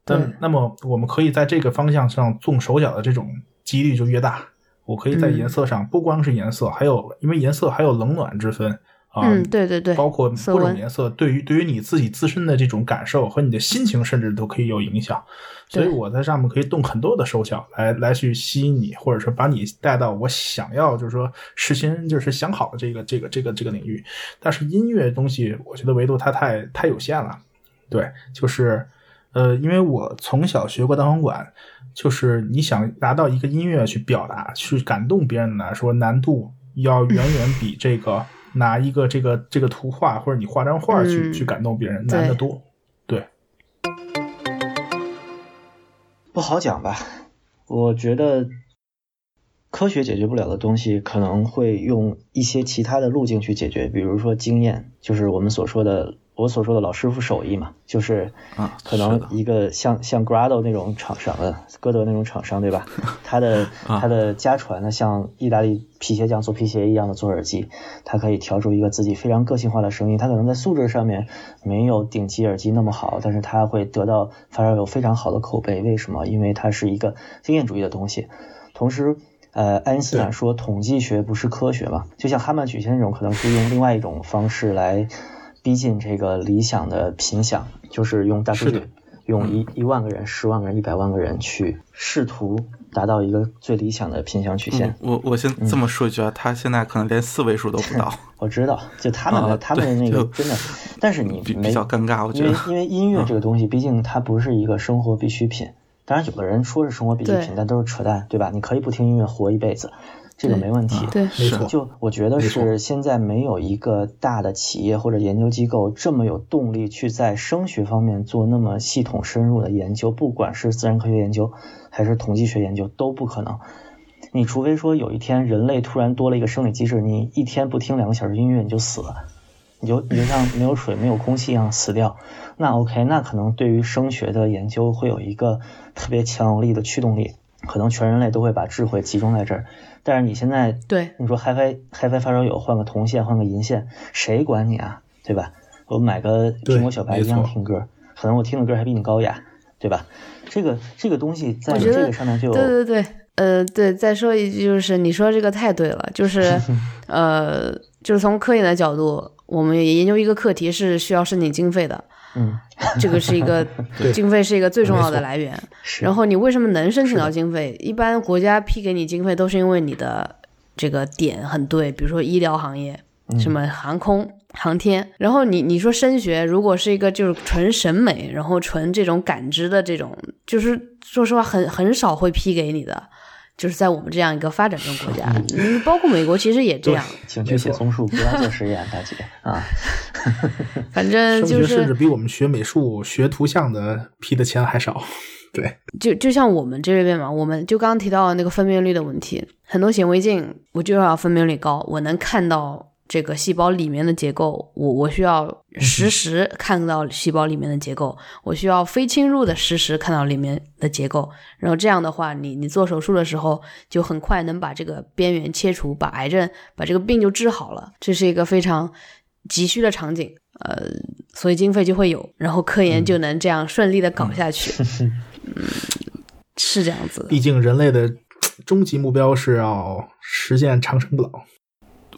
但那么我们可以在这个方向上动手脚的这种几率就越大。我可以在颜色上，不光是颜色，还有因为颜色还有冷暖之分啊，嗯，对对对，包括各种颜色对于对于你自己自身的这种感受和你的心情，甚至都可以有影响。所以我在上面可以动很多的手脚来来去吸引你，或者说把你带到我想要就是说事先就是想好的这个这个这个这个领域。但是音乐东西，我觉得维度它太太有限了。对，就是呃，因为我从小学过单簧管。就是你想拿到一个音乐去表达、去感动别人来说，难度要远远 比这个拿一个这个这个图画或者你画张画去去感动别人难得多。对，不好讲吧？我觉得科学解决不了的东西，可能会用一些其他的路径去解决，比如说经验，就是我们所说的。我所说的老师傅手艺嘛，就是可能一个像像 Grado 那种厂商，呃，歌德那种厂商，对吧？他的 他的家传的像意大利皮鞋匠做皮鞋一样的做耳机，他可以调出一个自己非常个性化的声音。他可能在素质上面没有顶级耳机那么好，但是他会得到反而有非常好的口碑。为什么？因为它是一个经验主义的东西。同时，呃，爱因斯坦说统计学不是科学嘛，就像哈曼曲线那种，可能是用另外一种方式来。逼近这个理想的频响，就是用大数据，用一一万个人、十万个人、一百万个人去试图达到一个最理想的频响曲线。我我先这么说一句啊，他现在可能连四位数都不到。我知道，就他们的他们的那个真的，但是你比较尴尬，我觉得，因为音乐这个东西，毕竟它不是一个生活必需品。当然，有的人说是生活必需品，但都是扯淡，对吧？你可以不听音乐活一辈子。这个没问题，对，没错。就我觉得是现在没有一个大的企业或者研究机构这么有动力去在声学方面做那么系统深入的研究，不管是自然科学研究还是统计学研究都不可能。你除非说有一天人类突然多了一个生理机制，你一天不听两个小时音乐你就死了，你就你就像没有水、没有空气一样死掉。那 OK，那可能对于声学的研究会有一个特别强有力的驱动力，可能全人类都会把智慧集中在这儿。但是你现在对你说 HiFi HiFi 发烧友换个铜线换个银线，谁管你啊？对吧？我买个苹果小白一样听歌，可能我听的歌还比你高雅，对吧？这个这个东西在这个上面就有对对对，呃，对，再说一句就是你说这个太对了，就是 呃，就是从科研的角度，我们研究一个课题是需要申请经费的。嗯，这个是一个 经费是一个最重要的来源。然后你为什么能申请到经费？一般国家批给你经费都是因为你的这个点很对，比如说医疗行业，什么航空航天。然后你你说升学，如果是一个就是纯审美，然后纯这种感知的这种，就是说实话很很少会批给你的。就是在我们这样一个发展中国家，嗯，包括美国其实也这样。请去写松树，不要做实验，大姐啊。反正就是甚至比我们学美术、学图像的批的钱还少。对，就就像我们这边嘛，我们就刚刚提到那个分辨率的问题，很多显微镜我就要分辨率高，我能看到。这个细胞里面的结构，我我需要实时看到细胞里面的结构，我需要非侵入的实时看到里面的结构，然后这样的话，你你做手术的时候就很快能把这个边缘切除，把癌症把这个病就治好了，这是一个非常急需的场景，呃，所以经费就会有，然后科研就能这样顺利的搞下去，嗯，是这样子。毕竟人类的终极目标是要实现长生不老。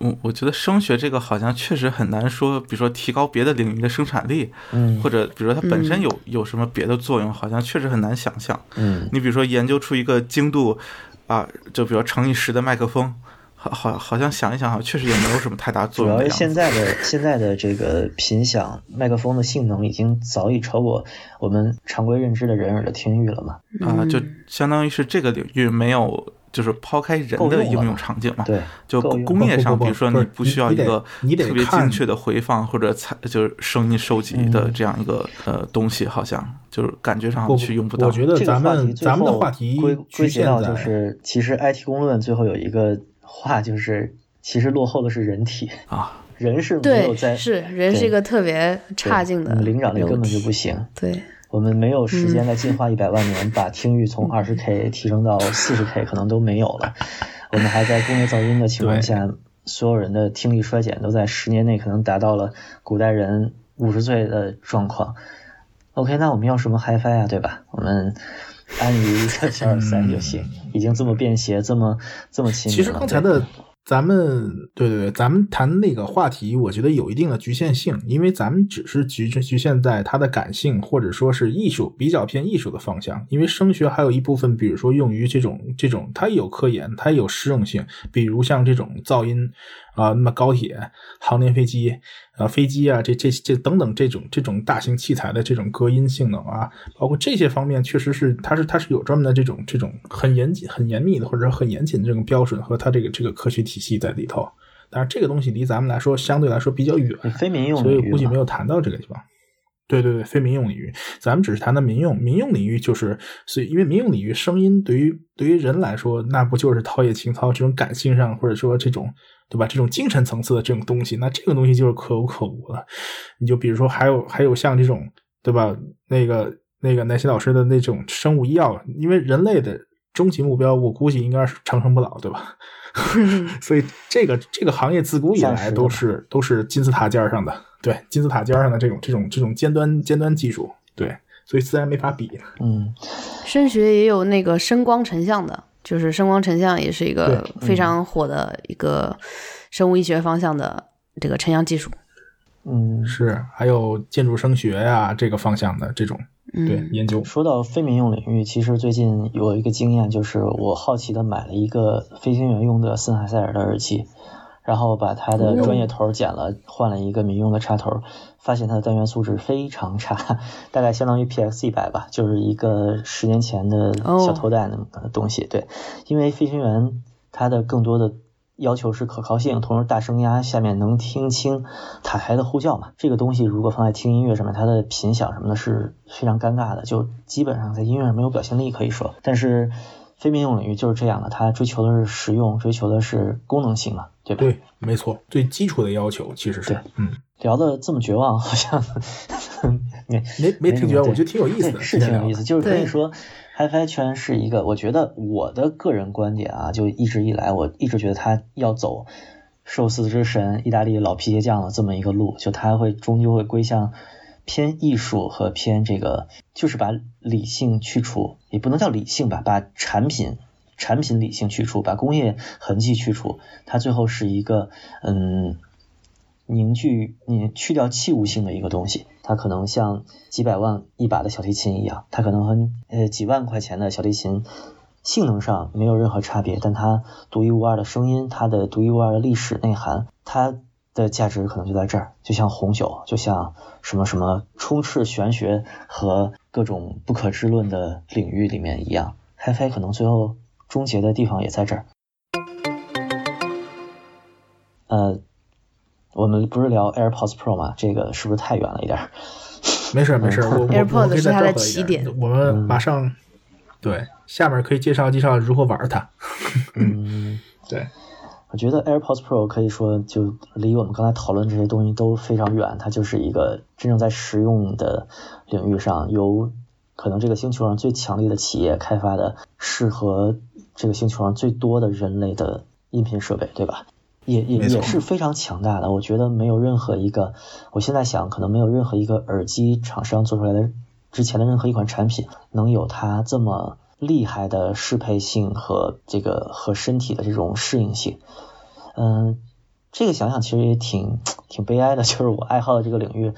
我我觉得声学这个好像确实很难说，比如说提高别的领域的生产力，嗯，或者比如说它本身有有什么别的作用，好像确实很难想象。嗯，你比如说研究出一个精度啊，就比如乘以十的麦克风，好好好像想一想，好像确实也没有什么太大作用。主要是现在的现在的这个频响麦克风的性能已经早已超过我们常规认知的人耳的听域了嘛？啊，就相当于是这个领域没有。就是抛开人的应用场景嘛，对，就工业上，比如说你不需要一个特别精确的回放或者采，就是声音收集的这样一个呃东西，好像就是感觉上去用不到。我觉得咱们咱们的话题归归结到就是，其实 IT 公论最后有一个话就是，其实落后的是人体啊，人是没有在，是人是一个特别差劲的，灵长类根本就不行，对。我们没有时间再进化一百万年，把听域从二十 K 提升到四十 K，可能都没有了。我们还在工业噪音的情况下，所有人的听力衰减都在十年内可能达到了古代人五十岁的状况。OK，那我们要什么 HiFi 啊，对吧？我们安于一个小耳塞就行，已经这么便携，这么这么亲民了。其实刚才的。咱们对对对，咱们谈那个话题，我觉得有一定的局限性，因为咱们只是局局限在它的感性或者说是艺术比较偏艺术的方向。因为声学还有一部分，比如说用于这种这种，它有科研，它有实用性，比如像这种噪音啊，那么高铁、航天飞机啊、飞机啊，这这这等等这种这种大型器材的这种隔音性能啊，包括这些方面，确实是它是它是有专门的这种这种很严谨、很严密的或者说很严谨的这种标准和它这个这个科学体。体系在里头，但是这个东西离咱们来说相对来说比较远，非民用，所以估计没有谈到这个地方。对对对，非民用领域，咱们只是谈的民用。民用领域就是，所以因为民用领域声音对于对于人来说，那不就是陶冶情操这种感性上，或者说这种对吧？这种精神层次的这种东西，那这个东西就是可有可无了。你就比如说，还有还有像这种对吧？那个那个南希老师的那种生物医药，因为人类的终极目标，我估计应该是长生不老，对吧？所以这个这个行业自古以来都是都是金字塔尖上的，对金字塔尖上的这种这种这种尖端尖端技术，对，所以自然没法比。嗯，声学也有那个声光成像的，就是声光成像也是一个非常火的一个生物医学方向的这个成像技术。嗯，是还有建筑声学呀这个方向的这种。对，研究说到非民用领域，其实最近有一个经验，就是我好奇的买了一个飞行员用的森海塞尔的耳机，然后把它的专业头剪了，换了一个民用的插头，发现它的单元素质非常差，大概相当于 PX 一百吧，就是一个十年前的小头戴那么东西。对，因为飞行员他的更多的。要求是可靠性，同时大声压下面能听清塔台的呼叫嘛？这个东西如果放在听音乐上面，它的频响什么的是非常尴尬的，就基本上在音乐上没有表现力可以说。但是非民用领域就是这样的，它追求的是实用，追求的是功能性嘛，对吧？对，没错，最基础的要求其实是对，嗯，聊的这么绝望，好像 没没没挺绝望，我觉得挺有意思的，是挺有意思。就是可以说，HiFi 圈是一个，我觉得我的个人观点啊，就一直以来，我一直觉得它要走寿司之神、意大利老皮鞋匠的这么一个路，就它会终究会归向偏艺术和偏这个，就是把理性去除，也不能叫理性吧，把产品。产品理性去除，把工业痕迹去除，它最后是一个嗯凝聚你去掉器物性的一个东西，它可能像几百万一把的小提琴一样，它可能和呃几万块钱的小提琴性能上没有任何差别，但它独一无二的声音，它的独一无二的历史内涵，它的价值可能就在这儿，就像红酒，就像什么什么充斥玄学和各种不可知论的领域里面一样，HiFi 可能最后终结的地方也在这儿。呃，我们不是聊 AirPods Pro 吗？这个是不是太远了一点？没事没事，我 我 AirPods 我可以是它的起点点我们马上对下面可以介绍介绍如何玩它。嗯，对，我觉得 AirPods Pro 可以说就离我们刚才讨论这些东西都非常远，它就是一个真正在实用的领域上，由可能这个星球上最强力的企业开发的，适合这个星球上最多的人类的音频设备，对吧？也也也是非常强大的。我觉得没有任何一个，我现在想可能没有任何一个耳机厂商做出来的之前的任何一款产品能有它这么厉害的适配性和这个和身体的这种适应性。嗯，这个想想其实也挺 挺悲哀的，就是我爱好的这个领域，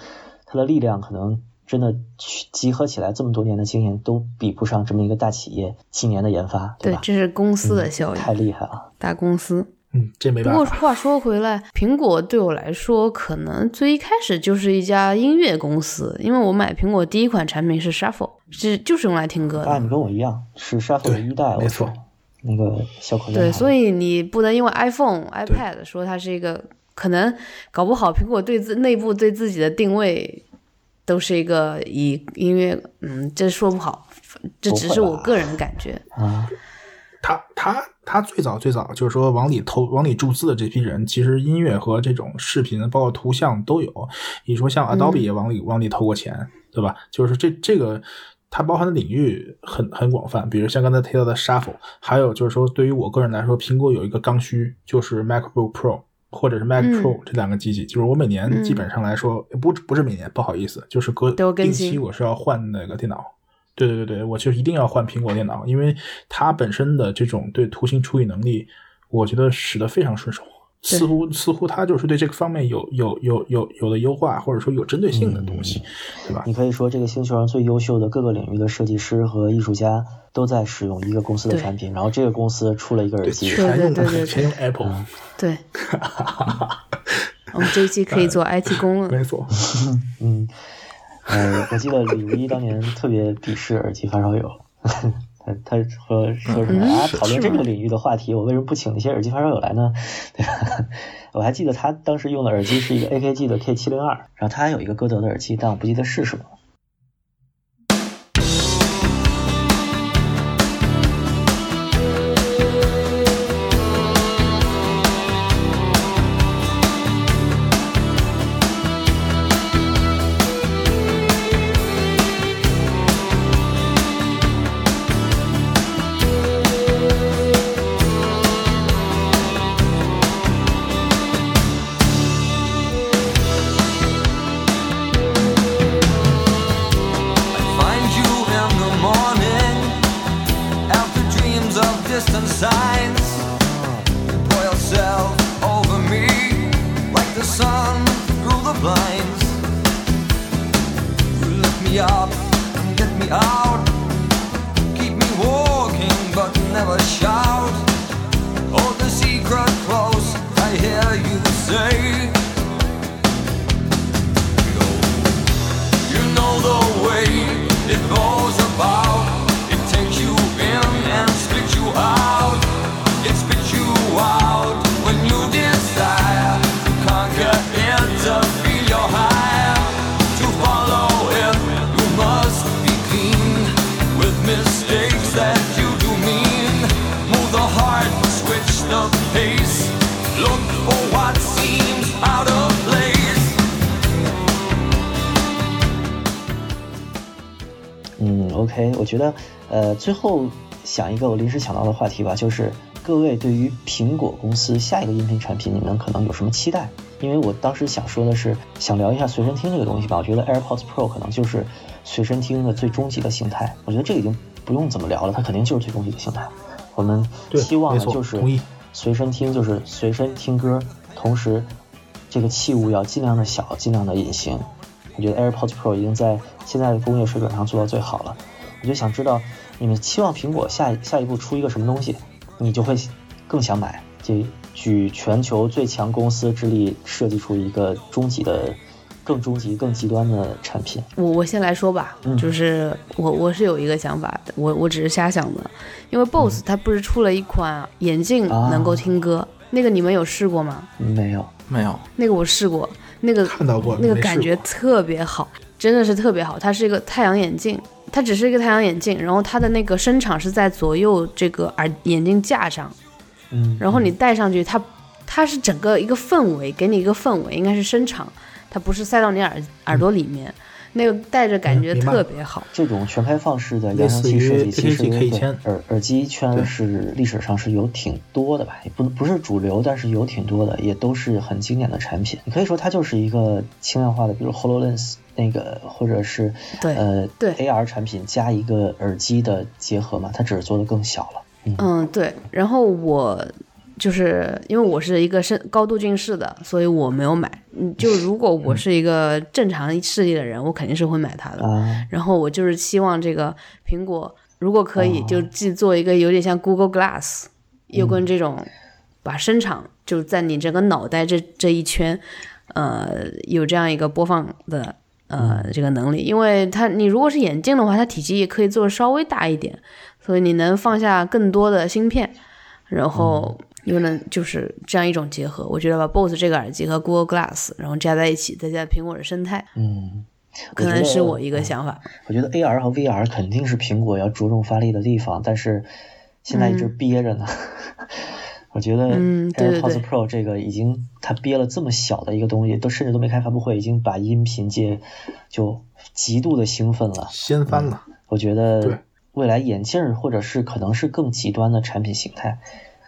它的力量可能真的去集合起来这么多年的经验都比不上这么一个大企业几年的研发，对，吧？这是公司的效应，太厉害了。大公司。嗯，这没办法不过。话说回来，苹果对我来说，可能最一开始就是一家音乐公司，因为我买苹果第一款产品是 Shuffle，是就是用来听歌的啊，的。你跟我一样，是 Shuffle 的一代，没错那个小口对，所以以你不能因为 iPhone、iPad 说它是一个，可能搞不好苹果对自内部对自己的定位都是一个以音乐，嗯，这说不好，这只是我个人的感觉。啊，他他他最早最早就是说往里投往里注资的这批人，其实音乐和这种视频，包括图像都有。你说像 Adobe 也往里、往里投过钱，对吧？就是这这个它包含的领域很很广泛，比如像刚才提到的 Shuffle，还有就是说对于我个人来说，苹果有一个刚需，就是 MacBook Pro。或者是 Mac 嗯 Pro 这两个机器，就是我每年基本上来说，不不是每年，不好意思，就是隔都定期我是要换那个电脑。对对对对，我就一定要换苹果电脑，因为它本身的这种对图形处理能力，我觉得使得非常顺手。似乎似乎它就是对这个方面有有有有有的优化，或者说有针对性的东西，对吧？你可以说这个星球上最优秀的各个领域的设计师和艺术家都在使用一个公司的产品，然后这个公司出了一个耳，机，全用 对对对全用 Apple，对，我们这一期可以做 IT 公了。没错。嗯，呃，我记得李如一当年特别鄙视耳机发烧友，他他说说什么、嗯啊？讨论这个领域的话题，我为什么不请那些耳机发烧友来呢？对吧？我还记得他当时用的耳机是一个 AKG 的 K 七零二，然后他还有一个歌德的耳机，但我不记得是什么。想一个我临时想到的话题吧，就是各位对于苹果公司下一个音频产品，你们可能有什么期待？因为我当时想说的是，想聊一下随身听这个东西吧。我觉得 AirPods Pro 可能就是随身听的最终极的形态。我觉得这个已经不用怎么聊了，它肯定就是最终极的形态。我们对期望的就是随身听，就是随身听歌，同时这个器物要尽量的小，尽量的隐形。我觉得 AirPods Pro 已经在现在的工业水准上做到最好了。我就想知道你们期望苹果下下一步出一个什么东西，你就会更想买。这举全球最强公司之力设计出一个终极的、更终极、更极端的产品。我我先来说吧，嗯就是我我是有一个想法的，我我只是瞎想的，因为 BOSS 它不是出了一款眼镜啊能够听歌，那个你们有试过吗？没有，没有，那个我试过，那个看到过那个感觉特别好，真的是特别好。它是一个太阳眼镜，它只是一个太阳眼镜，然后它的那个声场是在左右这个耳眼镜架上，嗯，然后你戴上去，它它是整个一个氛围，给你一个氛围，应该是声场，它不是塞到你耳耳朵里面，那个戴着感觉特别好。这种全开放式的扬声器设计，其实 AKG 对耳耳机圈是历史上是有挺多的吧，也不不是主流，但是有挺多的，也都是很经典的产品。你可以说它就是一个轻量化的，比如 Hololens 那个，或者是对呃对 AR 产品加一个耳机的结合嘛，它只是做的更小了。嗯，对。然后我就是因为我是一个深高度近视的，所以我没有买。嗯，就如果我是一个正常视力的人，我肯定是会买它的。啊，然后我就是希望这个苹果如果可以，哦就既做一个有点像 Google Glass，又嗯跟这种把声场就在你整个脑袋这这一圈，呃，有这样一个播放的呃嗯这个能力。因为它你如果是眼镜的话，它体积也可以做稍微大一点，所以你能放下更多的芯片，然后嗯又能就是这样一种结合。我觉得把 BOSE 这个耳机和 Google Glass，然后加在一起，再加苹果的生态，嗯，可能是我一个嗯想法。我觉得 AR 和 VR 肯定是苹果要着重发力的地方，但是现在一直憋着呢。我觉得 AirPods Pro 这个已经它憋了这么小的一个东西，都甚至都没开发布会，已经把音频界就极度的兴奋了。掀翻了。我觉得未来眼镜儿或者是可能是更极端的产品形态，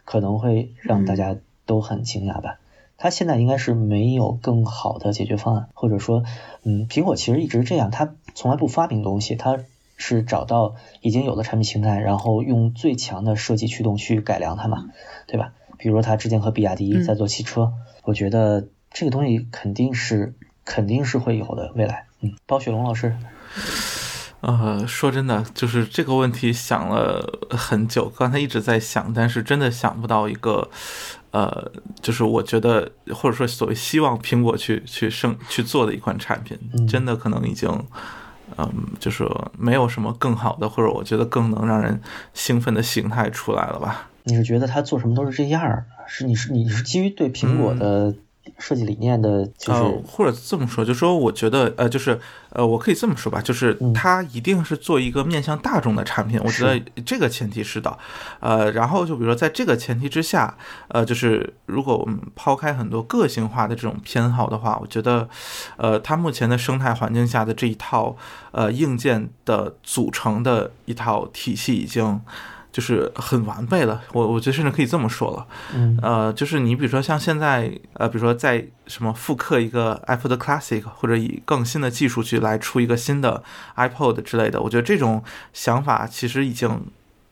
可能会让大家都很惊讶吧。它现在应该是没有更好的解决方案，或者说，嗯，苹果其实一直这样，它从来不发明东西，它是找到已经有的产品形态，然后用最强的设计驱动去改良它嘛，对吧？比如他之前和比亚迪在做汽车，我觉得这个东西肯定是肯定是会有的未来。嗯，包雪龙老师，呃，说真的，就是这个问题想了很久，刚才一直在想，但是真的想不到一个，呃，就是我觉得或者说所谓希望苹果去去生去做的一款产品，嗯真的可能已经，嗯，就是没有什么更好的，或者我觉得更能让人兴奋的形态出来了吧。你是觉得他做什么都是这样儿？是你是你是基于对苹果的设计理念的，就是、呃，或者这么说，就说我觉得，呃，就是呃，我可以这么说吧，就是嗯它一定是做一个面向大众的产品，我觉得这个前提是的，呃，然后就比如说在这个前提之下，呃，就是如果我们抛开很多个性化的这种偏好的话，我觉得，呃，它目前的生态环境下的这一套呃硬件的组成的一套体系已经。就是很完备了，我我觉得甚至可以这么说了，嗯呃，就是你比如说像现在，呃，比如说在什么复刻一个 iPod Classic，或者以更新的技术去来出一个新的 iPod 之类的，我觉得这种想法其实已经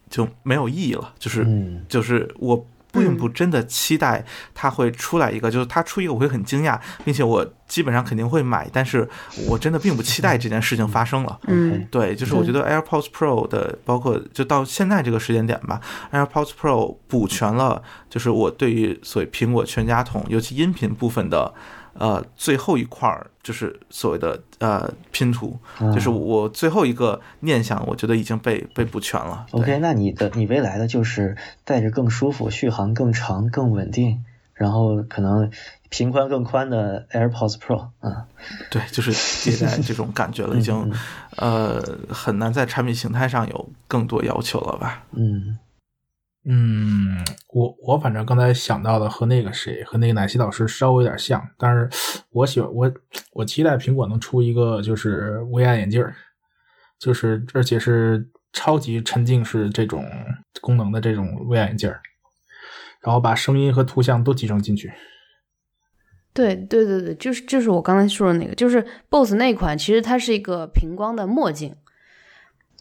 就没有意义了。就是、嗯就是我并不真的期待它会出来一个，就是它出一个我会很惊讶，并且我基本上肯定会买，但是我真的并不期待这件事情发生了。嗯，对，就是我觉得 AirPods Pro 的，包括就到现在这个时间点吧，AirPods Pro 补全了，就是我对于所谓苹果全家桶，尤其音频部分的，呃，最后一块儿，就是所谓的呃拼图，就是我最后一个念想，我觉得已经被被补全了。OK，那你的你未来的就是带着更舒服、续航更长、更稳定，然后可能平宽更宽的 AirPods Pro，嗯，对，就是迭代这种感觉了，已经 呃很难在产品形态上有更多要求了吧？嗯嗯，我我反正刚才想到的和那个谁和那个奶昔老师稍微有点像，但是我喜欢我我期待苹果能出一个就是 VR 眼镜儿，就是而且是超级沉浸式这种功能的这种 VR 眼镜儿，然后把声音和图像都集成进去。对对对对，就是就是我刚才说的那个，就是 BOSS 那款，其实它是一个平光的墨镜，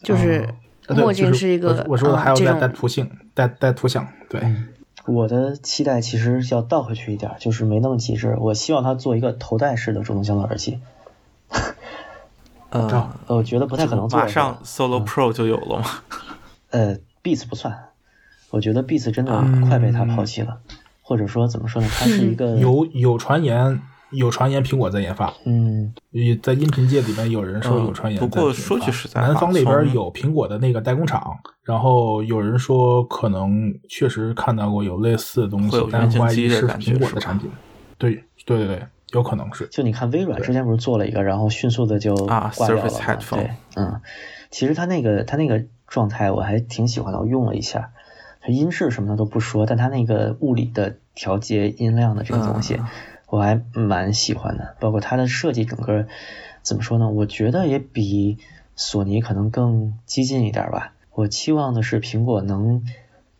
就是墨镜就是一个我我说的呃还有带带图形、带带图像，对，我的期待其实要倒回去一点，就是没那么极致。我希望它做一个头戴式的主动降噪耳机，我觉得不太可能做。马上 Solo Pro 就有了吗。呃，Beats 不算，我觉得 Beats 真的嗯快被它抛弃了，或者说怎么说呢？它是一个有有传言，有传言苹果在研发，嗯。也在音频界里面有人说有传言嗯不过说句实在话南方那边有苹果的那个代工厂，然后有人说可能确实看到过有类似的东西，但是怀疑是苹果的产品。对对对对，有可能是。就你看微软之前不是做了一个，然后迅速的就啊挂掉了 Surface Headphone 对，嗯，其实它那个它那个状态我还挺喜欢的，我用了一下，它音质什么的都不说，但它那个物理的调节音量的这个东西，嗯我还蛮喜欢的。包括它的设计，整个怎么说呢？我觉得也比索尼可能更激进一点吧。我期望的是苹果能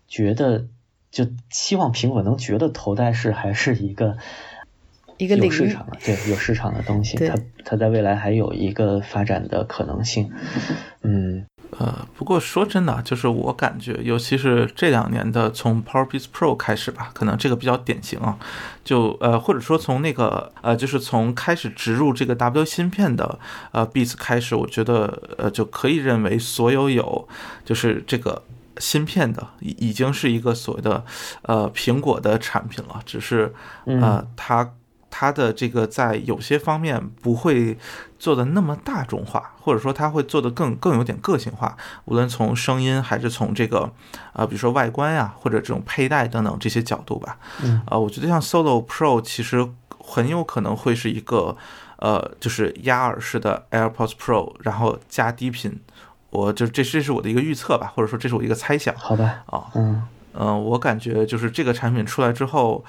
觉得，就希望苹果能觉得头戴式还是一个有一个有市场的，对，有市场的东西，它它在未来还有一个发展的可能性。嗯，呃，不过说真的，就是我感觉，尤其是这两年的从 PowerPoint Pro 开始吧，可能这个比较典型啊。就呃，或者说从那个呃，就是从开始植入这个 W 芯片的呃 Beats 开始，我觉得呃就可以认为所有有就是这个芯片的已已经是一个所谓的呃苹果的产品了，只是呃它。它的这个在有些方面不会做的那么大众化，或者说它会做的更更有点个性化，无论从声音还是从这个呃，比如说外观呀、或者这种佩戴等等这些角度吧。嗯，呃，我觉得像 Solo Pro 其实很有可能会是一个呃，就是压耳式的 AirPods Pro，然后加低频。我就这这是我的一个预测吧，或者说这是我一个猜想好吧，啊。嗯嗯、我感觉就是这个产品出来之后，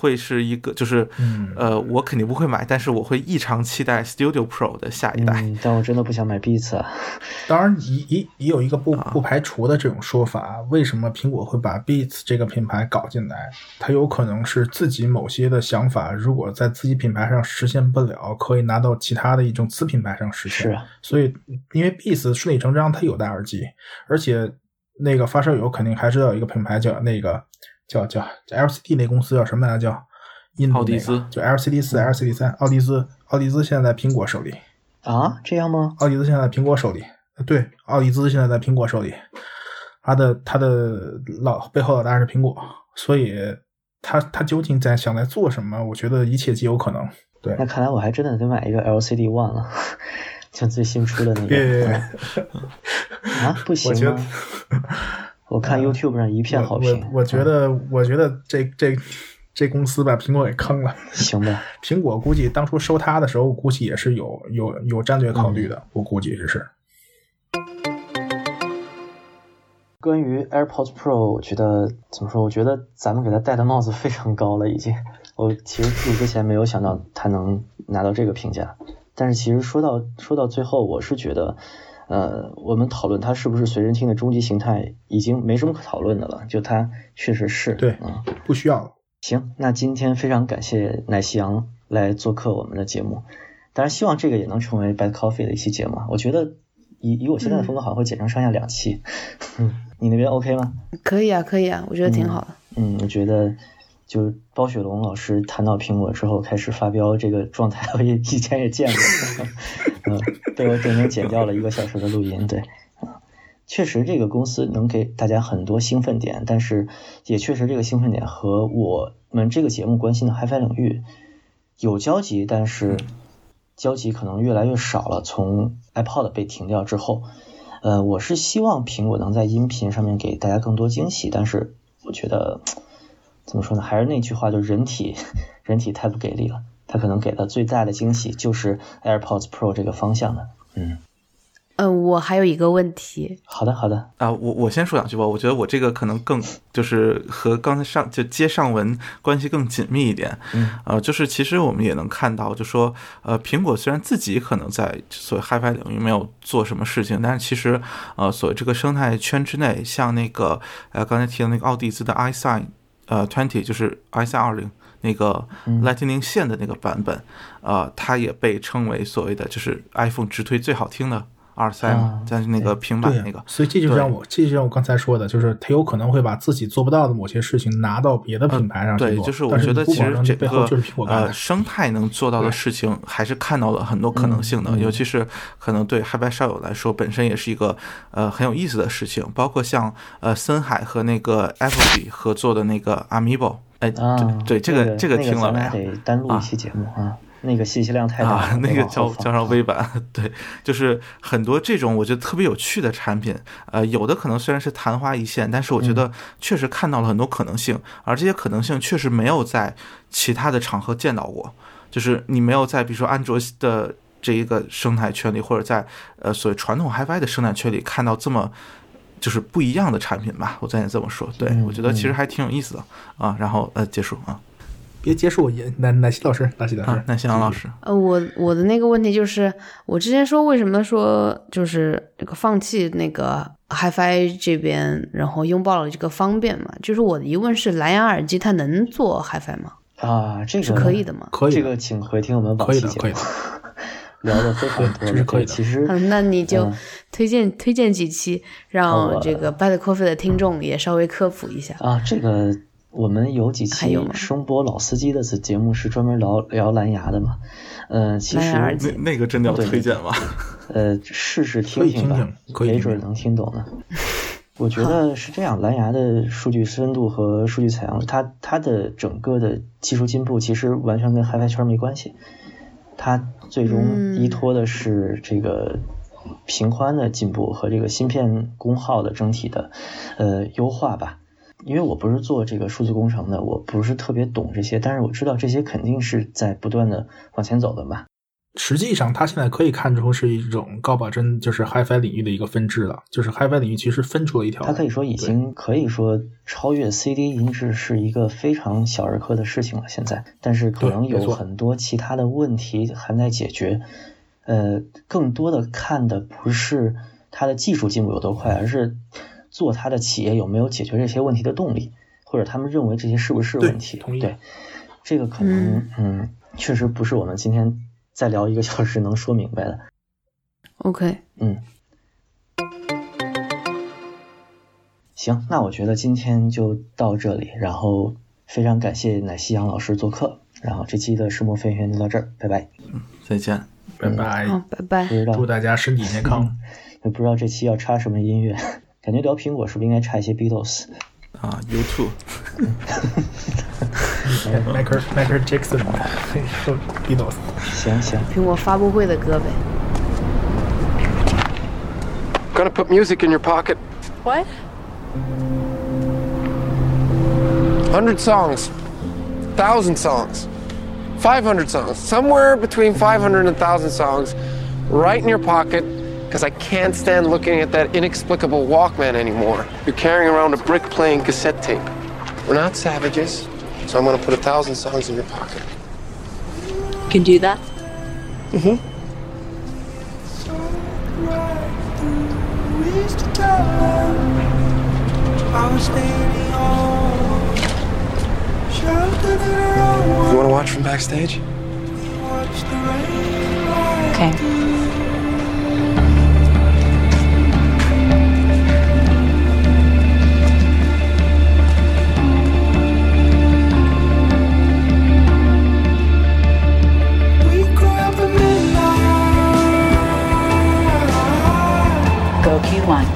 会是一个就是嗯呃，我肯定不会买，但是我会异常期待 Studio Pro 的下一代。嗯，但我真的不想买 Beats 啊。当然也也也有一个不啊不排除的这种说法，为什么苹果会把 Beats 这个品牌搞进来？它有可能是自己某些的想法，如果在自己品牌上实现不了，可以拿到其他的一种子品牌上实现。是啊所以因为 Beats 顺理成章它有戴耳机，而且那个发烧友肯定还知道有一个品牌叫那个叫叫叫 LCD 那公司叫什么来着？叫印度那个奥迪兹就 LCD 四、LCD 三，奥迪斯，奥迪斯现在在苹果手里。啊，这样吗？奥迪斯现在在苹果手里，呃对，奥迪斯现在在苹果手里，他的他的老背后老大是苹果，所以他他究竟在想在做什么？我觉得一切皆有可能。对那，看来我还真的得买一个 LCD One 了，像最新出的那别别个。啊，不我行觉得吗？我看 YouTube 上一片好我评。我我觉得我觉得这这这公司把苹果给坑了。行吧，苹果估计当初收它的时候，估计也是有有有战略考虑的，我估计这是。关于 AirPods Pro，我觉得怎么说？我觉得咱们给它戴的帽子非常高了，已经。我其实录之前没有想到它能拿到这个评价，但是其实说到说到最后，我是觉得，呃，我们讨论它是不是随身听的终极形态，已经没什么可讨论的了。就它确实是，对嗯，不需要了。行，那今天非常感谢奶昔羊来做客我们的节目，当然希望这个也能成为 Bad Coffee 的一期节目。我觉得以以我现在的风格，好像会剪成上下两期。嗯，你那边 OK 吗？可以啊，可以啊，我觉得挺好的。嗯，我觉得就是包雪龙老师谈到苹果之后开始发飙这个状态，我也以前也见过，嗯，被我整整剪掉了一个小时的录音，对，啊，确实这个公司能给大家很多兴奋点，但是也确实这个兴奋点和我们这个节目关心的 HiFi 领域有交集，但是交集可能越来越少了。从 iPod 被停掉之后，呃，我是希望苹果能在音频上面给大家更多惊喜，但是我觉得怎么说呢？还是那句话，就是人体 人体太不给力了。它可能给的最大的惊喜就是 AirPods Pro 这个方向的。嗯，嗯，我还有一个问题，好的，好的，啊、我我先说两句吧。我觉得我这个可能更就是和刚才上就接上文关系更紧密一点。嗯，呃，就是其实我们也能看到，就说呃，苹果虽然自己可能在所谓 HiFi 领域没有做什么事情，但是其实呃，所谓这个生态圈之内，像那个呃刚才提到那个奥迪兹的 iSign 呃 Twenty 就是 iSign 二零。那个嗯 Lightning 线的那个版本，呃，它也被称为所谓的就是 iPhone 直推最好听的二三在那个平板、那个，所以这就让我，这就像我刚才说的，就是他有可能会把自己做不到的某些事情拿到别的品牌上去做。对，就是我觉得其实这个呃。生态能做到的事情，还是看到了很多可能性的，尤其是可能对 HiFi 校友来说，本身也是一个呃很有意思的事情。包括像呃森海和那个 Applebee 合作的那个 Amiibo，哎，啊，对对，这个这个听了没得单录一期节目啊，那个信息量太大啊，，那个得往后放交交上微版，对，就是很多这种我觉得特别有趣的产品，呃，有的可能虽然是昙花一现，但是我觉嗯得确实看到了很多可能性，而这些可能性确实没有在其他的场合见到过，就是你没有在比如说安卓的这一个生态圈里，或者在呃所谓传统 HiFi 的生态圈里看到这么。就是不一样的产品吧，我暂且这么说。对嗯我觉得其实还挺有意思的啊。然后呃，结束啊别结束，也奶奶西老师，奶西老师啊，，那谢阳老师，呃，我我的那个问题就是，我之前说为什么说就是这个放弃那个 HiFi 这边，然后拥抱了这个方便嘛？就是我的疑问是，蓝牙耳机它能做 HiFi 吗？啊，这个是可以的吗？可以，这个请回听我们往可以的，期节目可以的。聊的非常多了，这是可以的其实嗯，那你就嗯推荐、推荐几期，让哦这个 Bad Coffee 的听众也稍微科普一下。啊，这个我们有几期声波老司机的子节目是专门聊聊蓝牙的嘛？嗯、其实那那个真的要推荐吗？呃试试听听吧，没准能听懂呢。我觉得是这样，蓝牙的数据深度和数据采样，它它的整个的技术进步其实完全跟 HiFi 圈没关系，它最终嗯依托的是这个频宽的进步和这个芯片功耗的整体的呃优化吧。因为我不是做这个数字工程的，我不是特别懂这些，但是我知道这些肯定是在不断的往前走的嘛。实际上，它现在可以看出是一种高保真，就是 HiFi 领域的一个分支了。就是 HiFi 领域其实分出了一条，它可以说已经可以说超越 CD 音质是一个非常小儿科的事情了。现在，但是可能有很多其他的问题还在解决。呃，更多的看的不是它的技术进步有多快，而是做他的企业有没有解决这些问题的动力，或者他们认为这些是不是问题。同意对，这个可能嗯确实不是我们今天再聊一个小时能说明白的。OK，嗯，行，那我觉得今天就到这里，然后非常感谢奶昔杨老师做客，然后这期的石墨飞行员就到这儿，拜拜。再见。拜拜，好，拜拜不。知道祝大家身体健康。也不知道这期要插什么音乐，感觉聊苹果是不是应该插一些 Beatles？啊，YouTube。 Michael Michael Jackson 说 Beatles。行行，苹果发布会的歌呗。 Gonna put music in your pocket. What? 100 songs. 1,000 songs. 500 songs. Somewhere between 500 and 1,000 songs right in your pocket because I can't stand looking at that inexplicable Walkman anymore. You're carrying around a brick playing cassette tape. We're not savages, so I'm gonna put a thousand songs in your pocket. You can do that? Mm hmm. You wanna watch from backstage? Okay. Q1.